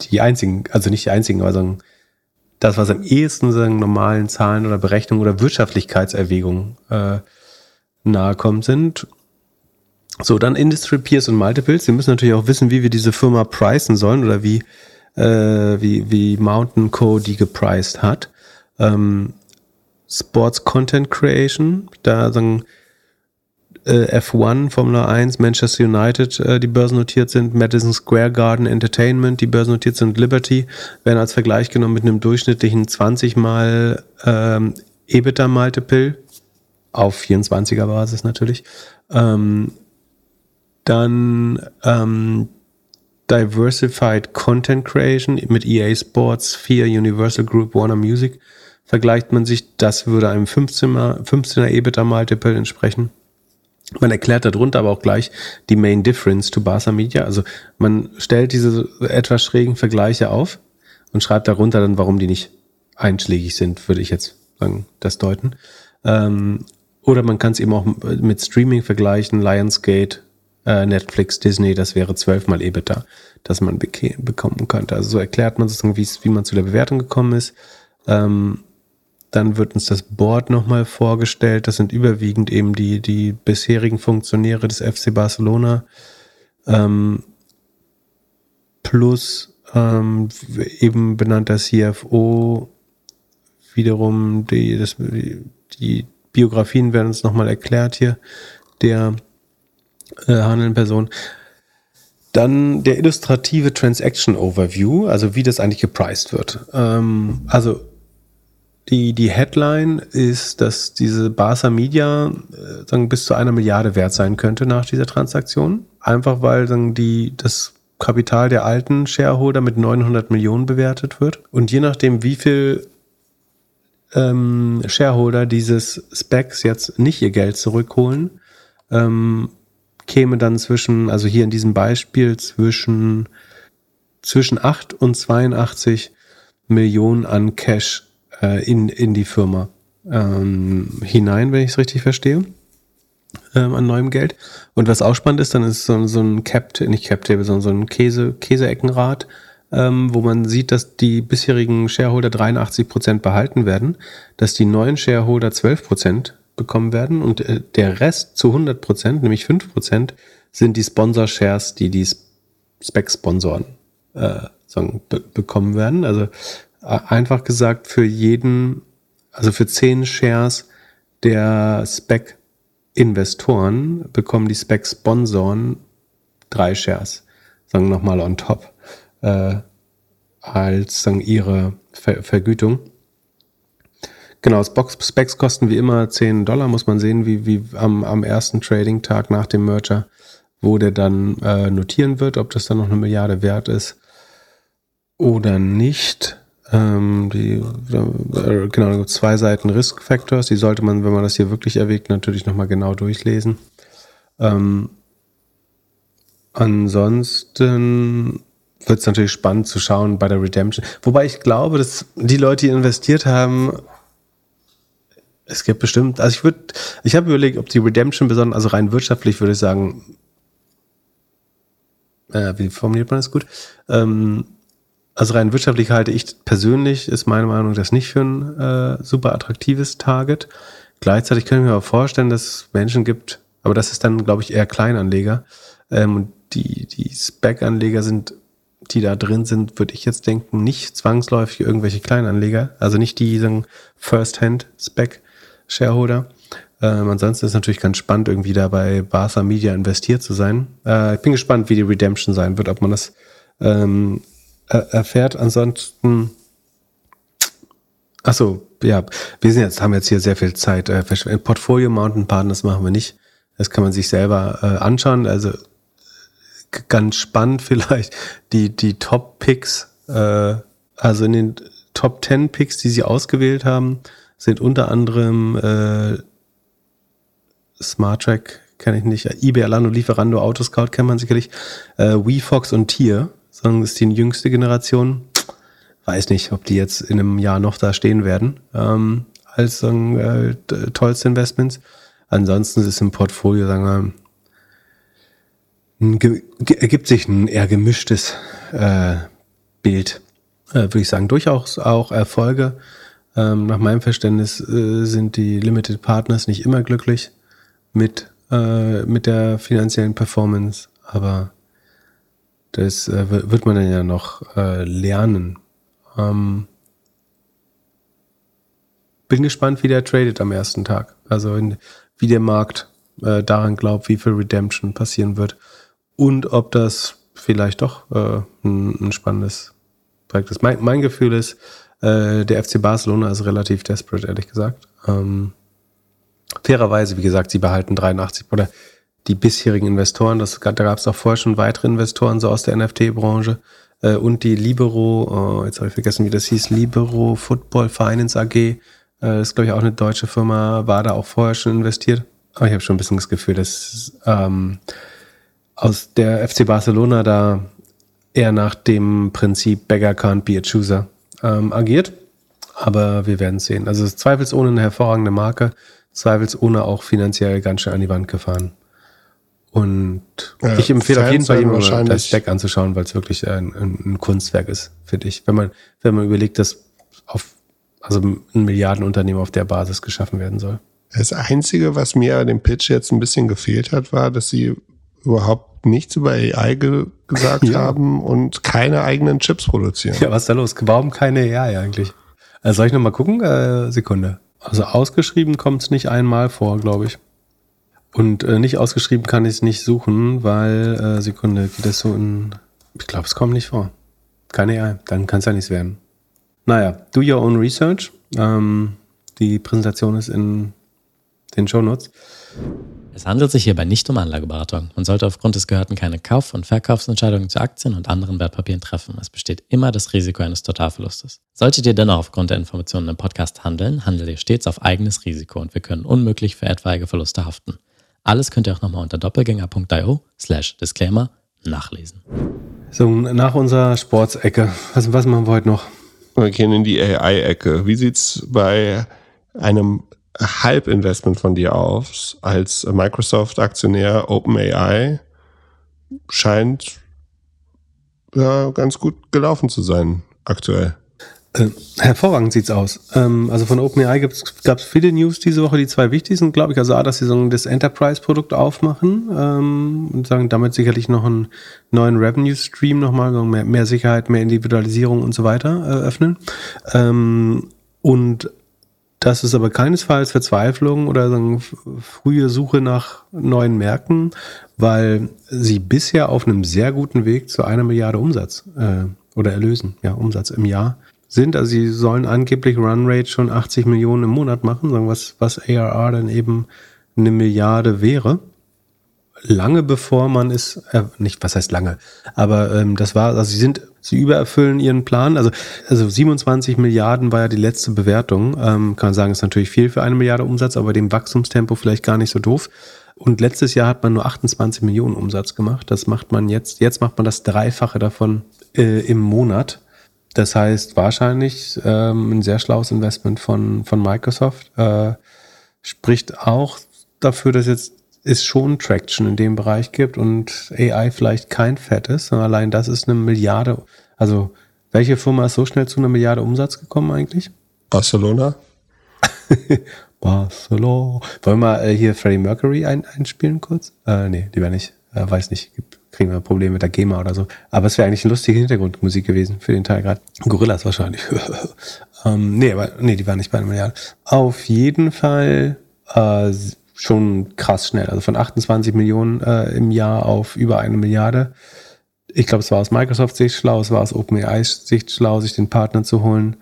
die einzigen, also nicht die einzigen, aber sagen, das, was am ehesten sagen, normalen Zahlen oder Berechnungen oder Wirtschaftlichkeitserwägungen äh, nahe kommt, sind so, dann Industry Peers und Multiples. Wir müssen natürlich auch wissen, wie wir diese Firma pricen sollen oder wie, äh, wie, wie Mountain Co. die gepriced hat. Ähm, Sports Content Creation, da sagen F1, Formula 1, Manchester United, äh, die börsennotiert sind, Madison Square Garden Entertainment, die börsennotiert sind, Liberty, werden als Vergleich genommen mit einem durchschnittlichen 20 mal ähm, EBITDA Multiple auf 24er Basis natürlich. Ähm, dann ähm, Diversified Content Creation mit EA Sports, 4 Universal Group, Warner Music. Vergleicht man sich, das würde einem 15er, 15er EBITDA Multiple entsprechen. Man erklärt darunter aber auch gleich die Main Difference to Barca Media. Also man stellt diese etwas schrägen Vergleiche auf und schreibt darunter dann, warum die nicht einschlägig sind, würde ich jetzt sagen, das deuten. Ähm, oder man kann es eben auch mit Streaming vergleichen, Lionsgate, äh, Netflix, Disney, das wäre zwölfmal EBITDA, das man bekommen könnte. Also so erklärt man sozusagen, wie man zu der Bewertung gekommen ist. Ähm, dann wird uns das Board nochmal vorgestellt. Das sind überwiegend eben die, die bisherigen Funktionäre des FC Barcelona. Ähm, plus ähm, eben benannter CFO. Wiederum die, das, die Biografien werden uns nochmal erklärt hier. Der äh, handelnden Person. Dann der illustrative Transaction Overview, also wie das eigentlich gepriced wird. Ähm, also die, die Headline ist, dass diese Barca Media äh, sagen, bis zu einer Milliarde wert sein könnte nach dieser Transaktion. Einfach weil sagen, die, das Kapital der alten Shareholder mit 900 Millionen bewertet wird. Und je nachdem, wie viel ähm, Shareholder dieses Specs jetzt nicht ihr Geld zurückholen, ähm, käme dann zwischen, also hier in diesem Beispiel zwischen, zwischen 8 und 82 Millionen an Cash äh, in, in die Firma ähm, hinein, wenn ich es richtig verstehe, ähm, an neuem Geld. Und was auch spannend ist, dann ist so, so ein Cap, nicht Cap-Table, sondern so ein Käse, Käseeckenrad, ähm, wo man sieht, dass die bisherigen Shareholder 83 Prozent behalten werden, dass die neuen Shareholder 12 Prozent bekommen werden und äh, der Rest zu 100 Prozent, nämlich 5 Prozent, sind die Sponsor-Shares, die die Spec-Sponsoren äh, sagen, be bekommen werden. Also einfach gesagt, für jeden, also für 10 Shares der Spec-Investoren bekommen die Spec-Sponsoren drei Shares, sagen nochmal on top, äh, als sagen ihre Ver Vergütung. Genau, Specs kosten wie immer 10 Dollar, muss man sehen, wie, wie am, am ersten Trading-Tag nach dem Merger, wo der dann äh, notieren wird, ob das dann noch eine Milliarde wert ist oder nicht. Ähm, die, äh, genau, zwei Seiten Risk Factors, die sollte man, wenn man das hier wirklich erwägt, natürlich nochmal genau durchlesen. Ähm, ansonsten wird es natürlich spannend zu schauen bei der Redemption. Wobei ich glaube, dass die Leute, die investiert haben, es gibt bestimmt, also ich würde, ich habe überlegt, ob die Redemption besonders, also rein wirtschaftlich würde ich sagen, äh, wie formuliert man das gut? Ähm, also rein wirtschaftlich halte ich persönlich, ist meine Meinung, das nicht für ein äh, super attraktives Target. Gleichzeitig können wir aber vorstellen, dass es Menschen gibt, aber das ist dann, glaube ich, eher Kleinanleger. Ähm, und die, die Spec-Anleger sind, die da drin sind, würde ich jetzt denken, nicht zwangsläufig irgendwelche Kleinanleger, also nicht die sagen First-Hand-Spec. Shareholder. Ähm, ansonsten ist es natürlich ganz spannend, irgendwie da bei Barca Media investiert zu sein. Äh, ich bin gespannt, wie die Redemption sein wird, ob man das ähm, erfährt. Ansonsten, achso, ja, wir sind jetzt, haben jetzt hier sehr viel Zeit. Äh, Portfolio Mountain Partners machen wir nicht. Das kann man sich selber äh, anschauen. Also ganz spannend vielleicht die, die Top Picks, äh, also in den Top 10 Picks, die sie ausgewählt haben, sind unter anderem äh, Smart Track, kenne ich nicht, eBay, Alano, Lieferando, Autoscout kennt man sicherlich, äh, WeFox und Tier, sagen, das ist die jüngste Generation. Weiß nicht, ob die jetzt in einem Jahr noch da stehen werden, ähm, als sagen, äh, tollste Investments. Ansonsten ist es im Portfolio, sagen wir, ergibt sich ein eher gemischtes äh, Bild. Äh, Würde ich sagen, durchaus auch Erfolge. Ähm, nach meinem Verständnis äh, sind die Limited Partners nicht immer glücklich mit, äh, mit der finanziellen Performance, aber das äh, wird man dann ja noch äh, lernen. Ähm, bin gespannt, wie der tradet am ersten Tag. Also in, wie der Markt äh, daran glaubt, wie viel Redemption passieren wird und ob das vielleicht doch äh, ein, ein spannendes Projekt ist. Mein, mein Gefühl ist, äh, der FC Barcelona ist relativ desperate, ehrlich gesagt. Ähm, fairerweise, wie gesagt, sie behalten 83 oder die bisherigen Investoren, das, da gab es auch vorher schon weitere Investoren so aus der NFT-Branche äh, und die Libero, oh, jetzt habe ich vergessen, wie das hieß, Libero Football Finance AG, äh, ist glaube ich auch eine deutsche Firma, war da auch vorher schon investiert. Aber ich habe schon ein bisschen das Gefühl, dass ähm, aus der FC Barcelona da eher nach dem Prinzip Beggar can't be a chooser ähm, agiert. Aber wir werden sehen. Also zweifelsohne eine hervorragende Marke, zweifelsohne auch finanziell ganz schön an die Wand gefahren. Und ja, ich empfehle auf jeden Fall jemandem das Deck anzuschauen, weil es wirklich ein, ein, Kunstwerk ist, finde ich. Wenn man, wenn man überlegt, dass auf, also ein Milliardenunternehmen auf der Basis geschaffen werden soll. Das Einzige, was mir an dem Pitch jetzt ein bisschen gefehlt hat, war, dass sie überhaupt nichts über AI ge gesagt ja. haben und keine eigenen Chips produzieren. Ja, was ist da los? Warum keine AI eigentlich? Also soll ich nochmal gucken? Äh, Sekunde. Also ausgeschrieben kommt es nicht einmal vor, glaube ich. Und äh, nicht ausgeschrieben kann ich es nicht suchen, weil, äh, Sekunde, geht das so in. Ich glaube, es kommt nicht vor. Keine AI, dann kann es ja nichts werden. Naja, do your own research. Ähm, die Präsentation ist in den Show Notes. Es handelt sich hierbei nicht um Anlageberatung. Man sollte aufgrund des Gehörten keine Kauf- und Verkaufsentscheidungen zu Aktien und anderen Wertpapieren treffen. Es besteht immer das Risiko eines Totalverlustes. Solltet ihr dennoch aufgrund der Informationen im Podcast handeln, handelt ihr stets auf eigenes Risiko und wir können unmöglich für etwaige Verluste haften. Alles könnt ihr auch nochmal unter doppelgänger.io slash Disclaimer nachlesen. So, nach unserer Sportsecke, was, was machen wir heute noch? wir gehen in die AI-Ecke. Wie sieht's bei einem Halbinvestment von dir aus als Microsoft-Aktionär OpenAI? Scheint ja ganz gut gelaufen zu sein aktuell. Äh, hervorragend sieht's aus. Ähm, also von OpenAI gab es viele News diese Woche, die zwei wichtig sind, glaube ich. Also A, dass sie so das Enterprise-Produkt aufmachen ähm, und sagen damit sicherlich noch einen neuen Revenue-Stream nochmal, mehr, mehr Sicherheit, mehr Individualisierung und so weiter äh, öffnen. Ähm, und das ist aber keinesfalls Verzweiflung oder sagen, frühe Suche nach neuen Märkten, weil sie bisher auf einem sehr guten Weg zu einer Milliarde Umsatz äh, oder Erlösen, ja, Umsatz im Jahr sind. Also sie sollen angeblich Runrate schon 80 Millionen im Monat machen, was, was ARR dann eben eine Milliarde wäre. Lange bevor man es, äh, nicht, was heißt lange, aber ähm, das war, also sie sind, sie übererfüllen ihren Plan. Also, also 27 Milliarden war ja die letzte Bewertung. Ähm, kann man sagen, ist natürlich viel für eine Milliarde Umsatz, aber dem Wachstumstempo vielleicht gar nicht so doof. Und letztes Jahr hat man nur 28 Millionen Umsatz gemacht. Das macht man jetzt, jetzt macht man das Dreifache davon äh, im Monat. Das heißt wahrscheinlich ähm, ein sehr schlaues Investment von, von Microsoft. Äh, spricht auch dafür, dass jetzt es schon Traction in dem Bereich gibt und AI vielleicht kein Fett ist. Allein das ist eine Milliarde. Also welche Firma ist so schnell zu einer Milliarde Umsatz gekommen eigentlich? Barcelona. Barcelona. Wollen wir mal äh, hier Freddie Mercury ein, einspielen kurz? Äh, nee, lieber nicht. Äh, weiß nicht. Gibt kriegen wir Probleme mit der GEMA oder so. Aber es wäre eigentlich eine lustige Hintergrundmusik gewesen für den Teil gerade. Gorillas wahrscheinlich. ähm, nee, aber nee, die waren nicht bei einem Milliarde. Auf jeden Fall äh, schon krass schnell. Also von 28 Millionen äh, im Jahr auf über eine Milliarde. Ich glaube, es war aus Microsoft Sicht schlau, es war aus OpenAI Sicht schlau, sich den Partner zu holen.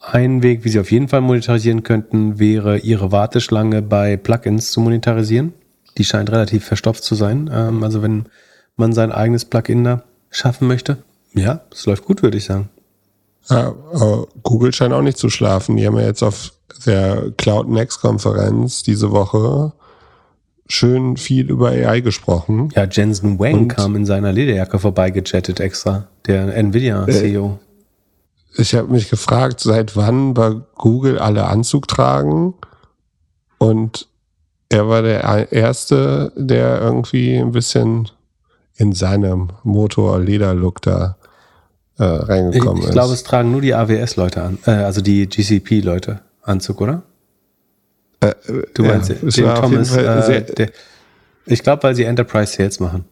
Ein Weg, wie sie auf jeden Fall monetarisieren könnten, wäre ihre Warteschlange bei Plugins zu monetarisieren. Die scheint relativ verstopft zu sein. Ähm, also wenn man sein eigenes Plugin da schaffen möchte. Ja, es läuft gut, würde ich sagen. Ja, Google scheint auch nicht zu schlafen. Die haben ja jetzt auf der Cloud Next Konferenz diese Woche schön viel über AI gesprochen. Ja, Jensen Wang Und kam in seiner Lederjacke vorbeigechattet extra, der Nvidia CEO. Äh, ich habe mich gefragt, seit wann bei Google alle Anzug tragen und er war der Erste, der irgendwie ein bisschen in seinem Motor-Leder-Look da äh, reingekommen ich, ich ist. Ich glaube, es tragen nur die AWS-Leute an, äh, also die GCP-Leute Anzug, oder? Äh, du meinst ja, den Thomas, äh, der, ich glaube, weil sie Enterprise Sales machen,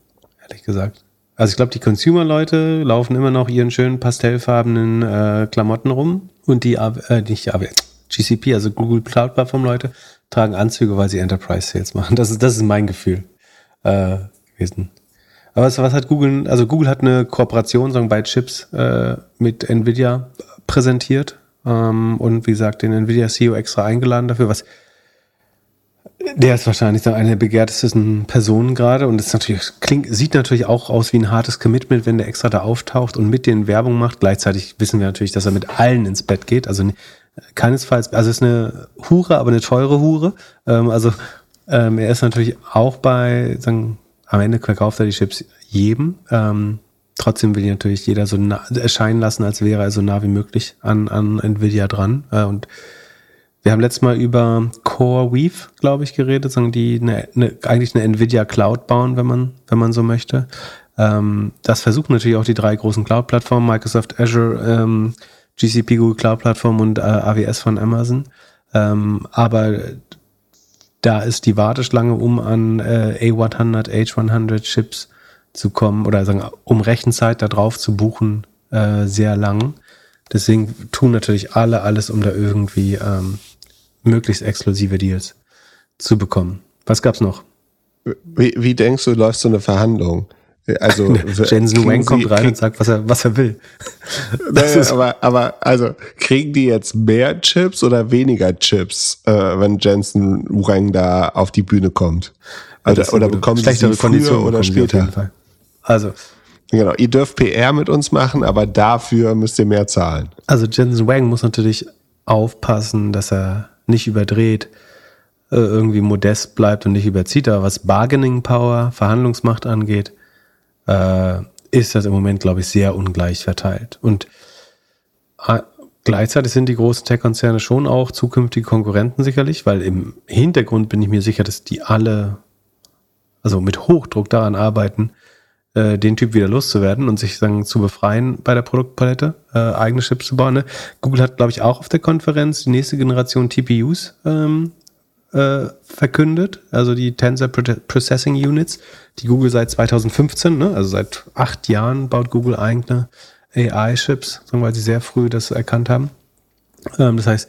ehrlich gesagt. Also ich glaube, die Consumer-Leute laufen immer noch ihren schönen pastellfarbenen äh, Klamotten rum und die, äh, nicht AWS, GCP, also Google Cloud Plattform Leute, tragen Anzüge, weil sie Enterprise Sales machen. Das ist, das ist mein Gefühl äh, gewesen. Aber was, was hat Google, also Google hat eine Kooperation, sagen bei Chips, äh, mit Nvidia präsentiert ähm, und wie gesagt, den Nvidia CEO extra eingeladen dafür, was der ist wahrscheinlich dann eine der begehrtesten Personen gerade und es natürlich klingt, sieht natürlich auch aus wie ein hartes Commitment, wenn der extra da auftaucht und mit den Werbung macht. Gleichzeitig wissen wir natürlich, dass er mit allen ins Bett geht. Also keinesfalls, also es ist eine Hure, aber eine teure Hure. Ähm, also ähm, er ist natürlich auch bei, sagen, am Ende verkauft er die Chips jedem. Ähm, trotzdem will natürlich jeder so nah, erscheinen lassen, als wäre er so nah wie möglich an, an Nvidia dran. Äh, und wir haben letztes Mal über Core Weave, glaube ich, geredet, sagen die eine, eine, eigentlich eine Nvidia Cloud bauen, wenn man, wenn man so möchte. Ähm, das versuchen natürlich auch die drei großen Cloud-Plattformen, Microsoft Azure, ähm, GCP Google Cloud Plattform und äh, AWS von Amazon. Ähm, aber da ist die Warteschlange, um an äh, A100, H100 Chips zu kommen oder sagen, um Rechenzeit da drauf zu buchen, äh, sehr lang. Deswegen tun natürlich alle alles, um da irgendwie ähm, möglichst exklusive Deals zu bekommen. Was gab's noch? Wie, wie denkst du, läuft so eine Verhandlung? Also Jensen Wang kommt rein und sagt, was er, was er will. Das naja, aber, aber also kriegen die jetzt mehr Chips oder weniger Chips, äh, wenn Jensen Wang da auf die Bühne kommt? Also, oder, oder bekommen sie schlechtere Konditionen oder später? Also Genau, ihr dürft PR mit uns machen, aber dafür müsst ihr mehr zahlen. Also Jensen Wang muss natürlich aufpassen, dass er nicht überdreht, äh, irgendwie modest bleibt und nicht überzieht. Aber was Bargaining Power, Verhandlungsmacht angeht, äh, ist das im Moment, glaube ich, sehr ungleich verteilt. Und äh, Gleichzeitig sind die großen Tech-Konzerne schon auch zukünftige Konkurrenten sicherlich, weil im Hintergrund bin ich mir sicher, dass die alle, also mit Hochdruck daran arbeiten, äh, den Typ wieder loszuwerden und sich dann zu befreien bei der Produktpalette, äh, eigene Chips zu bauen. Ne? Google hat, glaube ich, auch auf der Konferenz die nächste Generation TPUs ähm, äh, verkündet, also die Tensor Processing Units, die Google seit 2015, ne? also seit acht Jahren baut Google eigene AI-Chips, weil sie sehr früh das erkannt haben. Ähm, das heißt,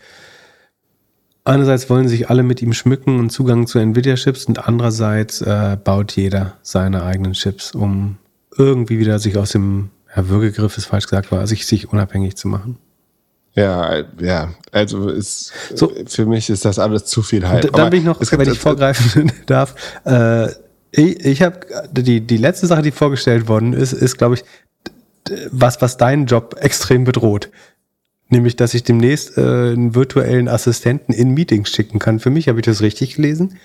einerseits wollen sich alle mit ihm schmücken und Zugang zu Nvidia-Chips und andererseits äh, baut jeder seine eigenen Chips, um irgendwie wieder sich aus dem ja, Würgegriff ist falsch gesagt war, sich, sich unabhängig zu machen. Ja, ja, also ist, so. für mich ist das alles zu viel Hype. Dann bin ich noch, wenn ich vorgreifen darf, äh, ich, ich habe die, die letzte Sache, die vorgestellt worden ist, ist, glaube ich, was, was deinen Job extrem bedroht. Nämlich, dass ich demnächst äh, einen virtuellen Assistenten in Meetings schicken kann. Für mich habe ich das richtig gelesen.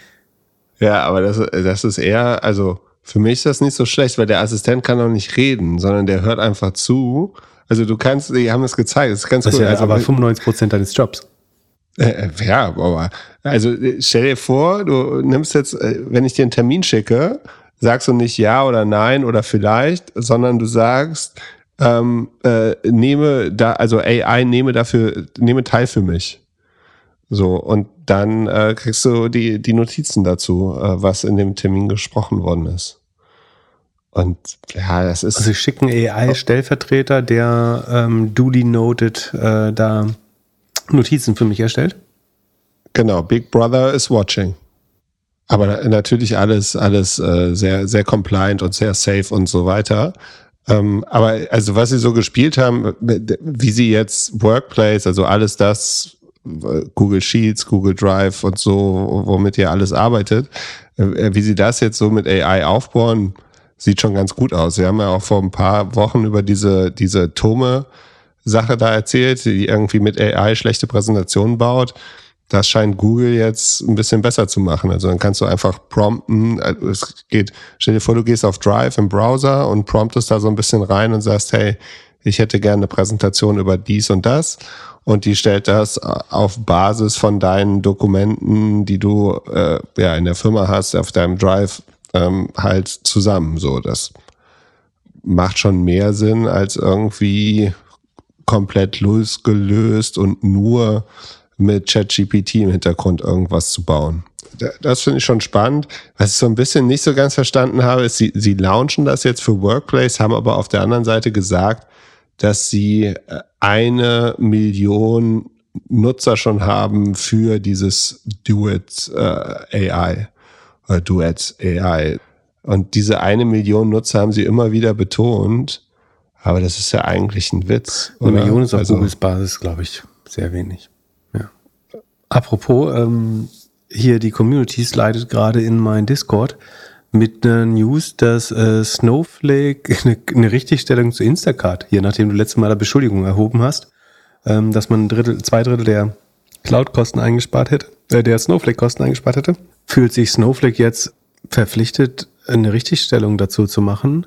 Ja, aber das, das ist eher, also für mich ist das nicht so schlecht, weil der Assistent kann auch nicht reden, sondern der hört einfach zu. Also du kannst, die haben es gezeigt, das ist ganz das cool. Ist ja also, aber 95 Prozent deines Jobs. Äh, ja, aber also stell dir vor, du nimmst jetzt, äh, wenn ich dir einen Termin schicke, sagst du nicht ja oder nein oder vielleicht, sondern du sagst, ähm, äh, nehme da, also AI, nehme dafür, nehme teil für mich. So, und dann äh, kriegst du die, die Notizen dazu, äh, was in dem Termin gesprochen worden ist. Und ja, das ist. Also ich schicke einen AI-Stellvertreter, der ähm, duly noted äh, da Notizen für mich erstellt. Genau, Big Brother is watching. Aber natürlich alles, alles äh, sehr, sehr compliant und sehr safe und so weiter. Ähm, aber also was sie so gespielt haben, wie sie jetzt Workplace, also alles das, Google Sheets, Google Drive und so, womit ihr alles arbeitet, äh, wie sie das jetzt so mit AI aufbauen, sieht schon ganz gut aus. Sie haben ja auch vor ein paar Wochen über diese, diese Tome-Sache da erzählt, die irgendwie mit AI schlechte Präsentationen baut das scheint Google jetzt ein bisschen besser zu machen. Also dann kannst du einfach prompten, also es geht, stell dir vor, du gehst auf Drive im Browser und promptest da so ein bisschen rein und sagst, hey, ich hätte gerne eine Präsentation über dies und das. Und die stellt das auf Basis von deinen Dokumenten, die du äh, ja in der Firma hast, auf deinem Drive ähm, halt zusammen. So, das macht schon mehr Sinn als irgendwie komplett losgelöst und nur mit ChatGPT im Hintergrund irgendwas zu bauen. Das finde ich schon spannend. Was ich so ein bisschen nicht so ganz verstanden habe, ist, sie, sie launchen das jetzt für Workplace, haben aber auf der anderen Seite gesagt, dass sie äh, eine Million Nutzer schon haben für dieses Duet äh, AI oder Duet AI. Und diese eine Million Nutzer haben sie immer wieder betont. Aber das ist ja eigentlich ein Witz. Eine Million ist auf also, Googles Basis, glaube ich, sehr wenig. Apropos, ähm, hier die Community slidet gerade in mein Discord mit einer News, dass äh, Snowflake eine, eine Richtigstellung zu Instacart, hier nachdem du letztes Mal eine Beschuldigung erhoben hast, ähm, dass man ein Drittel, zwei Drittel der Cloud-Kosten eingespart hätte, äh, der Snowflake-Kosten eingespart hätte, fühlt sich Snowflake jetzt verpflichtet, eine Richtigstellung dazu zu machen.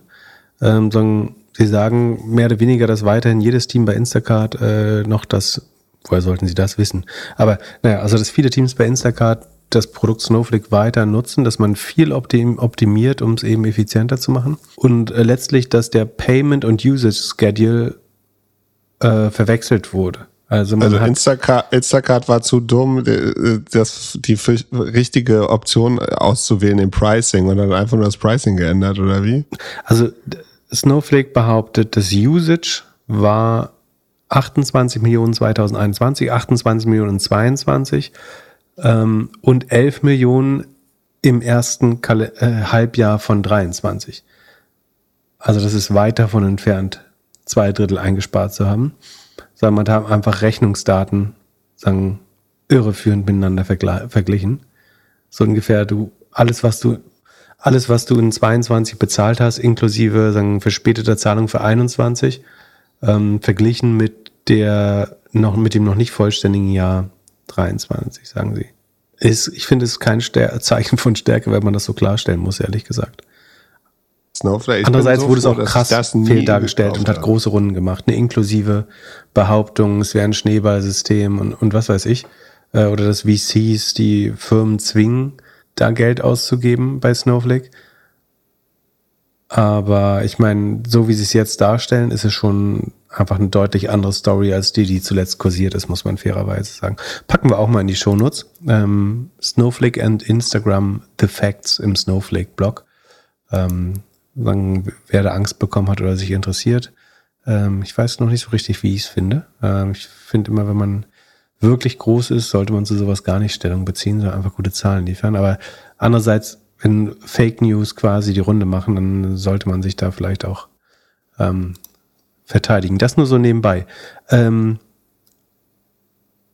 Ähm, sagen, sie sagen mehr oder weniger, dass weiterhin jedes Team bei Instacart äh, noch das woher sollten sie das wissen? Aber naja, also dass viele Teams bei Instacart das Produkt Snowflake weiter nutzen, dass man viel optimiert, um es eben effizienter zu machen. Und äh, letztlich, dass der Payment und Usage Schedule äh, verwechselt wurde. Also, also Instacart, Instacart war zu dumm, äh, das, die richtige Option auszuwählen im Pricing und dann einfach nur das Pricing geändert, oder wie? Also Snowflake behauptet, das Usage war 28 Millionen 2021, 28 Millionen 22 ähm, und 11 Millionen im ersten Kal äh, Halbjahr von 23. Also das ist weit davon entfernt, zwei Drittel eingespart zu haben. Sagen da haben einfach Rechnungsdaten, sagen, irreführend miteinander verglichen. So ungefähr du, alles was du, alles was du in 22 bezahlt hast, inklusive, sagen, verspäteter Zahlung für 21, ähm, verglichen mit der noch mit dem noch nicht vollständigen Jahr 23, sagen sie. Ist, ich finde es kein Stär Zeichen von Stärke, wenn man das so klarstellen muss, ehrlich gesagt. Snowflake. Andererseits so wurde es auch krass fehl dargestellt und hat große Runden gemacht. Eine inklusive Behauptung, es wäre ein Schneeballsystem und, und was weiß ich. Äh, oder dass VCs die Firmen zwingen, da Geld auszugeben bei Snowflake. Aber ich meine, so wie sie es jetzt darstellen, ist es schon einfach eine deutlich andere Story als die, die zuletzt kursiert ist, muss man fairerweise sagen. Packen wir auch mal in die Shownotes. Ähm, Snowflake and Instagram The Facts im Snowflake-Blog. Ähm, sagen, wer da Angst bekommen hat oder sich interessiert. Ähm, ich weiß noch nicht so richtig, wie ich es finde. Ähm, ich finde immer, wenn man wirklich groß ist, sollte man zu sowas gar nicht Stellung beziehen, sondern einfach gute Zahlen liefern. Aber andererseits, wenn Fake News quasi die Runde machen, dann sollte man sich da vielleicht auch ähm, verteidigen. Das nur so nebenbei. Ähm,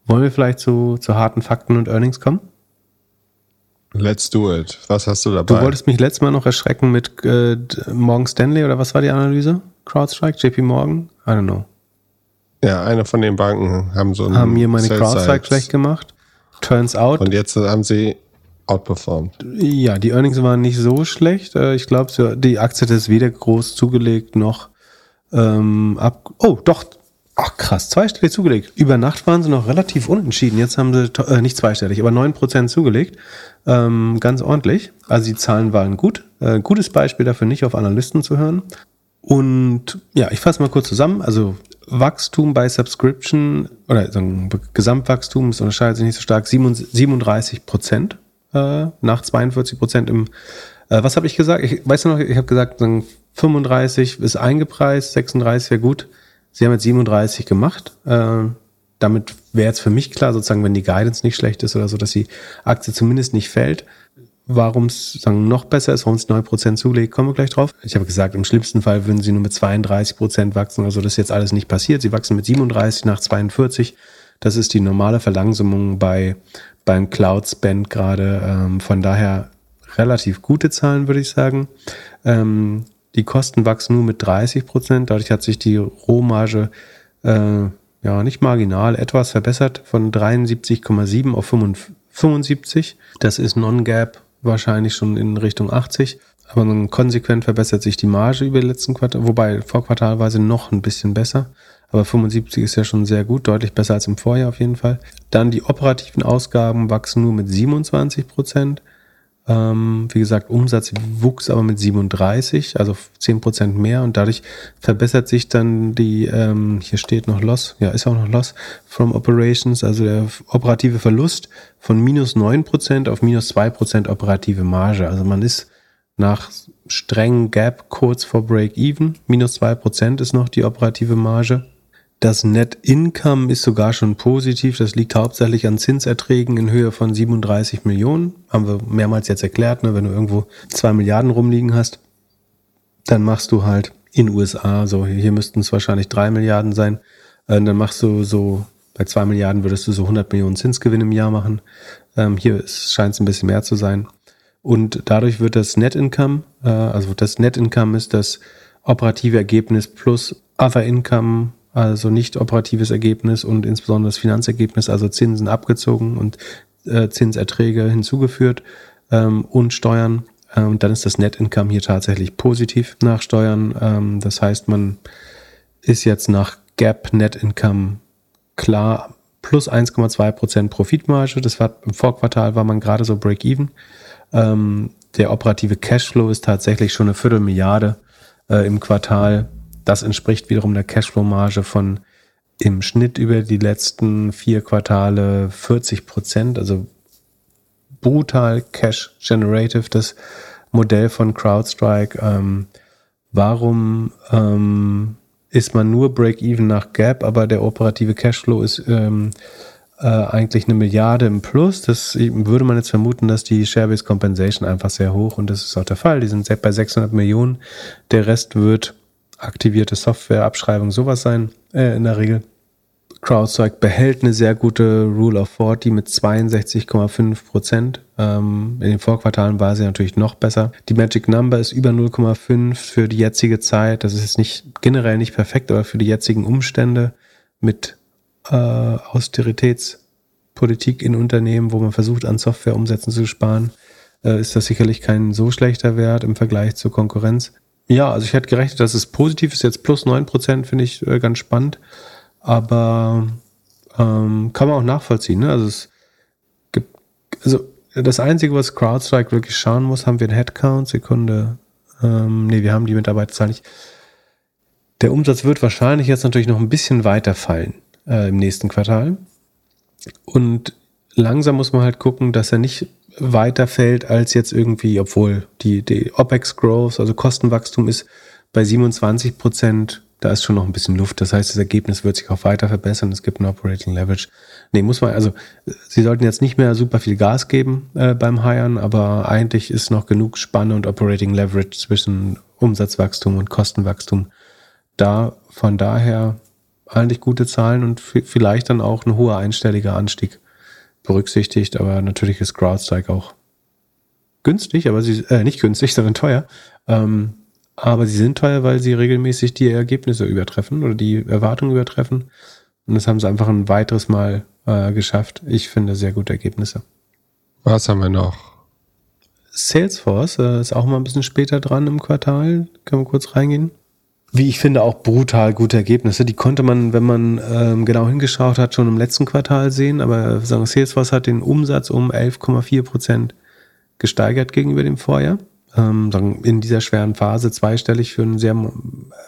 wollen wir vielleicht zu, zu harten Fakten und Earnings kommen? Let's do it. Was hast du dabei? Du wolltest mich letztes Mal noch erschrecken mit äh, Morgan Stanley oder was war die Analyse? CrowdStrike, JP Morgan? I don't know. Ja, eine von den Banken haben so einen Haben mir meine CrowdStrike schlecht gemacht. Turns out. Und jetzt haben sie outperformed. Ja, die Earnings waren nicht so schlecht. Äh, ich glaube, die Aktie hat es weder groß zugelegt noch ähm, ab. Oh, doch. Ach krass, zweistellig zugelegt. Über Nacht waren sie noch relativ unentschieden. Jetzt haben sie, äh, nicht zweistellig, aber 9% zugelegt. Ähm, ganz ordentlich. Also die Zahlen waren gut. Äh, gutes Beispiel dafür, nicht auf Analysten zu hören. Und ja, ich fasse mal kurz zusammen. Also Wachstum bei Subscription oder sagen, Gesamtwachstum, das unterscheidet sich nicht so stark, 37 Prozent äh, nach 42 Prozent im, äh, was habe ich gesagt? Ich weiß noch, ich habe gesagt, sagen, 35 ist eingepreist, 36 wäre gut. Sie haben jetzt 37 gemacht. Äh, damit wäre jetzt für mich klar, sozusagen, wenn die Guidance nicht schlecht ist oder so, dass die Aktie zumindest nicht fällt. Warum es noch besser ist, warum es 9% zulegt, kommen wir gleich drauf. Ich habe gesagt, im schlimmsten Fall würden sie nur mit 32% wachsen. Also das ist jetzt alles nicht passiert. Sie wachsen mit 37 nach 42. Das ist die normale Verlangsamung bei beim Cloud Spend gerade. Ähm, von daher relativ gute Zahlen, würde ich sagen. Ähm, die Kosten wachsen nur mit 30 Prozent. Dadurch hat sich die Rohmarge äh, ja nicht marginal etwas verbessert von 73,7 auf 75. Das ist Non-Gap wahrscheinlich schon in Richtung 80. Aber konsequent verbessert sich die Marge über die letzten Quartal, wobei vorquartalweise noch ein bisschen besser. Aber 75 ist ja schon sehr gut, deutlich besser als im Vorjahr auf jeden Fall. Dann die operativen Ausgaben wachsen nur mit 27 Prozent. Ähm, wie gesagt, Umsatz wuchs aber mit 37, also 10 Prozent mehr und dadurch verbessert sich dann die, ähm, hier steht noch Loss, ja, ist auch noch Loss from Operations, also der operative Verlust von minus 9 Prozent auf minus 2 Prozent operative Marge. Also man ist nach strengen Gap kurz vor Break-Even, minus 2 Prozent ist noch die operative Marge. Das Net Income ist sogar schon positiv. Das liegt hauptsächlich an Zinserträgen in Höhe von 37 Millionen. Haben wir mehrmals jetzt erklärt. Ne? Wenn du irgendwo zwei Milliarden rumliegen hast, dann machst du halt in USA, so hier müssten es wahrscheinlich drei Milliarden sein. Äh, dann machst du so, bei zwei Milliarden würdest du so 100 Millionen Zinsgewinn im Jahr machen. Ähm, hier scheint es ein bisschen mehr zu sein. Und dadurch wird das Net Income, äh, also das Net Income ist das operative Ergebnis plus Other Income also nicht operatives Ergebnis und insbesondere das Finanzergebnis, also Zinsen abgezogen und äh, Zinserträge hinzugeführt ähm, und Steuern. Ähm, dann ist das Net Income hier tatsächlich positiv nach Steuern. Ähm, das heißt, man ist jetzt nach Gap Net Income klar plus 1,2 Prozent Profitmarge. Das war im Vorquartal war man gerade so Break-Even. Ähm, der operative Cashflow ist tatsächlich schon eine Viertelmilliarde äh, im Quartal das entspricht wiederum der Cashflow-Marge von im Schnitt über die letzten vier Quartale 40 Prozent, also brutal Cash Generative, das Modell von CrowdStrike. Ähm, warum ähm, ist man nur Break-Even nach Gap, aber der operative Cashflow ist ähm, äh, eigentlich eine Milliarde im Plus? Das würde man jetzt vermuten, dass die Share-Based Compensation einfach sehr hoch und das ist auch der Fall. Die sind bei 600 Millionen. Der Rest wird aktivierte Softwareabschreibung, sowas sein äh, in der Regel. CrowdStrike behält eine sehr gute Rule of 40 mit 62,5 Prozent. Ähm, in den Vorquartalen war sie natürlich noch besser. Die Magic Number ist über 0,5 für die jetzige Zeit. Das ist jetzt nicht generell nicht perfekt, aber für die jetzigen Umstände mit äh, Austeritätspolitik in Unternehmen, wo man versucht, an Softwareumsätzen zu sparen, äh, ist das sicherlich kein so schlechter Wert im Vergleich zur Konkurrenz. Ja, also ich hätte gerechnet, dass es positiv ist. Jetzt plus 9% finde ich äh, ganz spannend. Aber ähm, kann man auch nachvollziehen. Ne? Also es gibt, also das Einzige, was CrowdStrike wirklich schauen muss, haben wir einen Headcount, Sekunde. Ähm, nee, wir haben die Mitarbeiterzahl nicht. Der Umsatz wird wahrscheinlich jetzt natürlich noch ein bisschen weiter fallen äh, im nächsten Quartal. Und langsam muss man halt gucken, dass er nicht weiter fällt als jetzt irgendwie, obwohl die, die OPEX Growth, also Kostenwachstum ist bei 27 Prozent, da ist schon noch ein bisschen Luft. Das heißt, das Ergebnis wird sich auch weiter verbessern. Es gibt ein Operating Leverage. Nee, muss man, also sie sollten jetzt nicht mehr super viel Gas geben äh, beim Hiren, aber eigentlich ist noch genug Spanne und Operating Leverage zwischen Umsatzwachstum und Kostenwachstum da. Von daher eigentlich gute Zahlen und vielleicht dann auch ein hoher einstelliger Anstieg berücksichtigt, aber natürlich ist CrowdStrike auch günstig, aber sie, äh, nicht günstig, sondern teuer. Ähm, aber sie sind teuer, weil sie regelmäßig die Ergebnisse übertreffen oder die Erwartungen übertreffen. Und das haben sie einfach ein weiteres Mal äh, geschafft. Ich finde sehr gute Ergebnisse. Was haben wir noch? Salesforce äh, ist auch mal ein bisschen später dran im Quartal. Können wir kurz reingehen? Wie ich finde, auch brutal gute Ergebnisse. Die konnte man, wenn man ähm, genau hingeschaut hat, schon im letzten Quartal sehen. Aber sagen, Salesforce hat den Umsatz um 11,4 Prozent gesteigert gegenüber dem Vorjahr. Ähm, sagen, in dieser schweren Phase zweistellig für ein sehr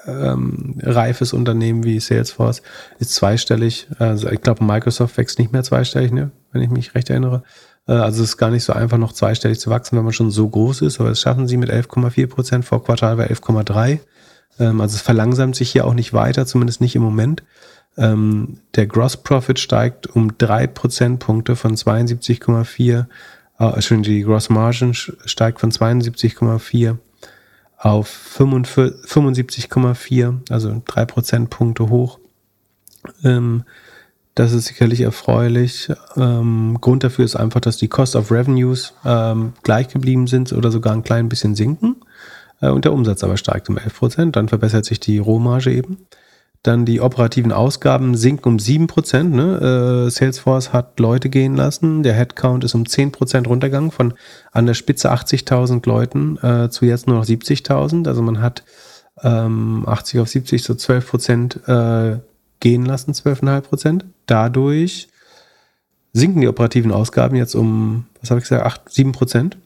ähm, reifes Unternehmen wie Salesforce ist zweistellig. Also ich glaube, Microsoft wächst nicht mehr zweistellig, ne? wenn ich mich recht erinnere. Äh, also es ist gar nicht so einfach, noch zweistellig zu wachsen, wenn man schon so groß ist. Aber das schaffen sie mit 11,4 Prozent. Vor Quartal bei 11,3. Ähm, also es verlangsamt sich hier auch nicht weiter, zumindest nicht im Moment. Ähm, der Gross Profit steigt um drei Prozentpunkte von 72,4, äh, schön, die Gross Margin steigt von 72,4 auf 75,4, also drei Prozentpunkte hoch. Ähm, das ist sicherlich erfreulich. Ähm, Grund dafür ist einfach, dass die Cost of Revenues ähm, gleich geblieben sind oder sogar ein klein bisschen sinken. Äh, und der Umsatz aber steigt um 11 Prozent. Dann verbessert sich die Rohmarge eben. Dann die operativen Ausgaben sinken um 7 Prozent. Ne? Äh, Salesforce hat Leute gehen lassen. Der Headcount ist um 10 Prozent runtergegangen von an der Spitze 80.000 Leuten äh, zu jetzt nur noch 70.000. Also man hat ähm, 80 auf 70, so 12 Prozent äh, gehen lassen, 12,5 Prozent. Dadurch sinken die operativen Ausgaben jetzt um, was habe ich gesagt, 8, 7 Prozent.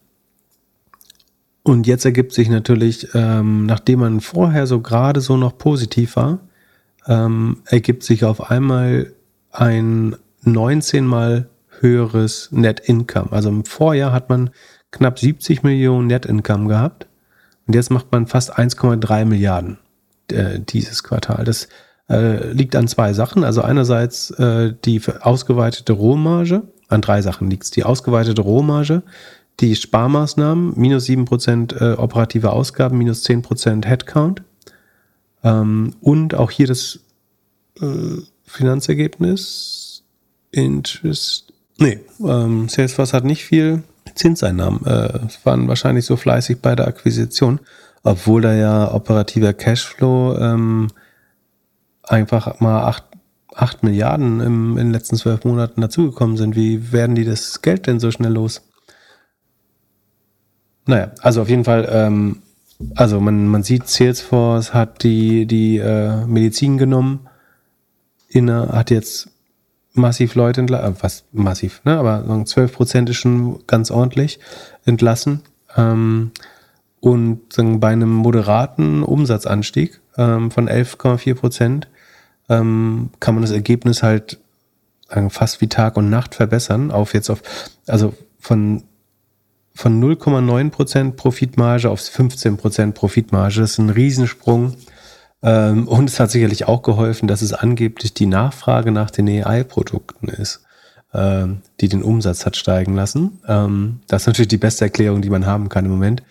Und jetzt ergibt sich natürlich, ähm, nachdem man vorher so gerade so noch positiv war, ähm, ergibt sich auf einmal ein 19 mal höheres Net Income. Also im Vorjahr hat man knapp 70 Millionen Net Income gehabt und jetzt macht man fast 1,3 Milliarden äh, dieses Quartal. Das äh, liegt an zwei Sachen. Also einerseits äh, die ausgeweitete Rohmarge, an drei Sachen liegt es. Die ausgeweitete Rohmarge, die Sparmaßnahmen, minus 7% äh, operative Ausgaben, minus 10% Headcount. Ähm, und auch hier das äh, Finanzergebnis. Interest. Nee, ähm, Salesforce hat nicht viel Zinseinnahmen. Äh, waren wahrscheinlich so fleißig bei der Akquisition, obwohl da ja operativer Cashflow ähm, einfach mal 8, 8 Milliarden im, in den letzten zwölf Monaten dazugekommen sind. Wie werden die das Geld denn so schnell los? Naja, also auf jeden Fall, ähm, also man, man sieht, Salesforce hat die, die äh, Medizin genommen, inne, hat jetzt massiv Leute entlassen, äh, was massiv, ne? aber 12 Prozent ist schon ganz ordentlich entlassen. Ähm, und sagen, bei einem moderaten Umsatzanstieg ähm, von 11,4 Prozent ähm, kann man das Ergebnis halt fast wie Tag und Nacht verbessern auf jetzt auf, also von von 0,9% Profitmarge auf 15% Profitmarge. Das ist ein Riesensprung. Ähm, und es hat sicherlich auch geholfen, dass es angeblich die Nachfrage nach den AI-Produkten ist, ähm, die den Umsatz hat steigen lassen. Ähm, das ist natürlich die beste Erklärung, die man haben kann im Moment.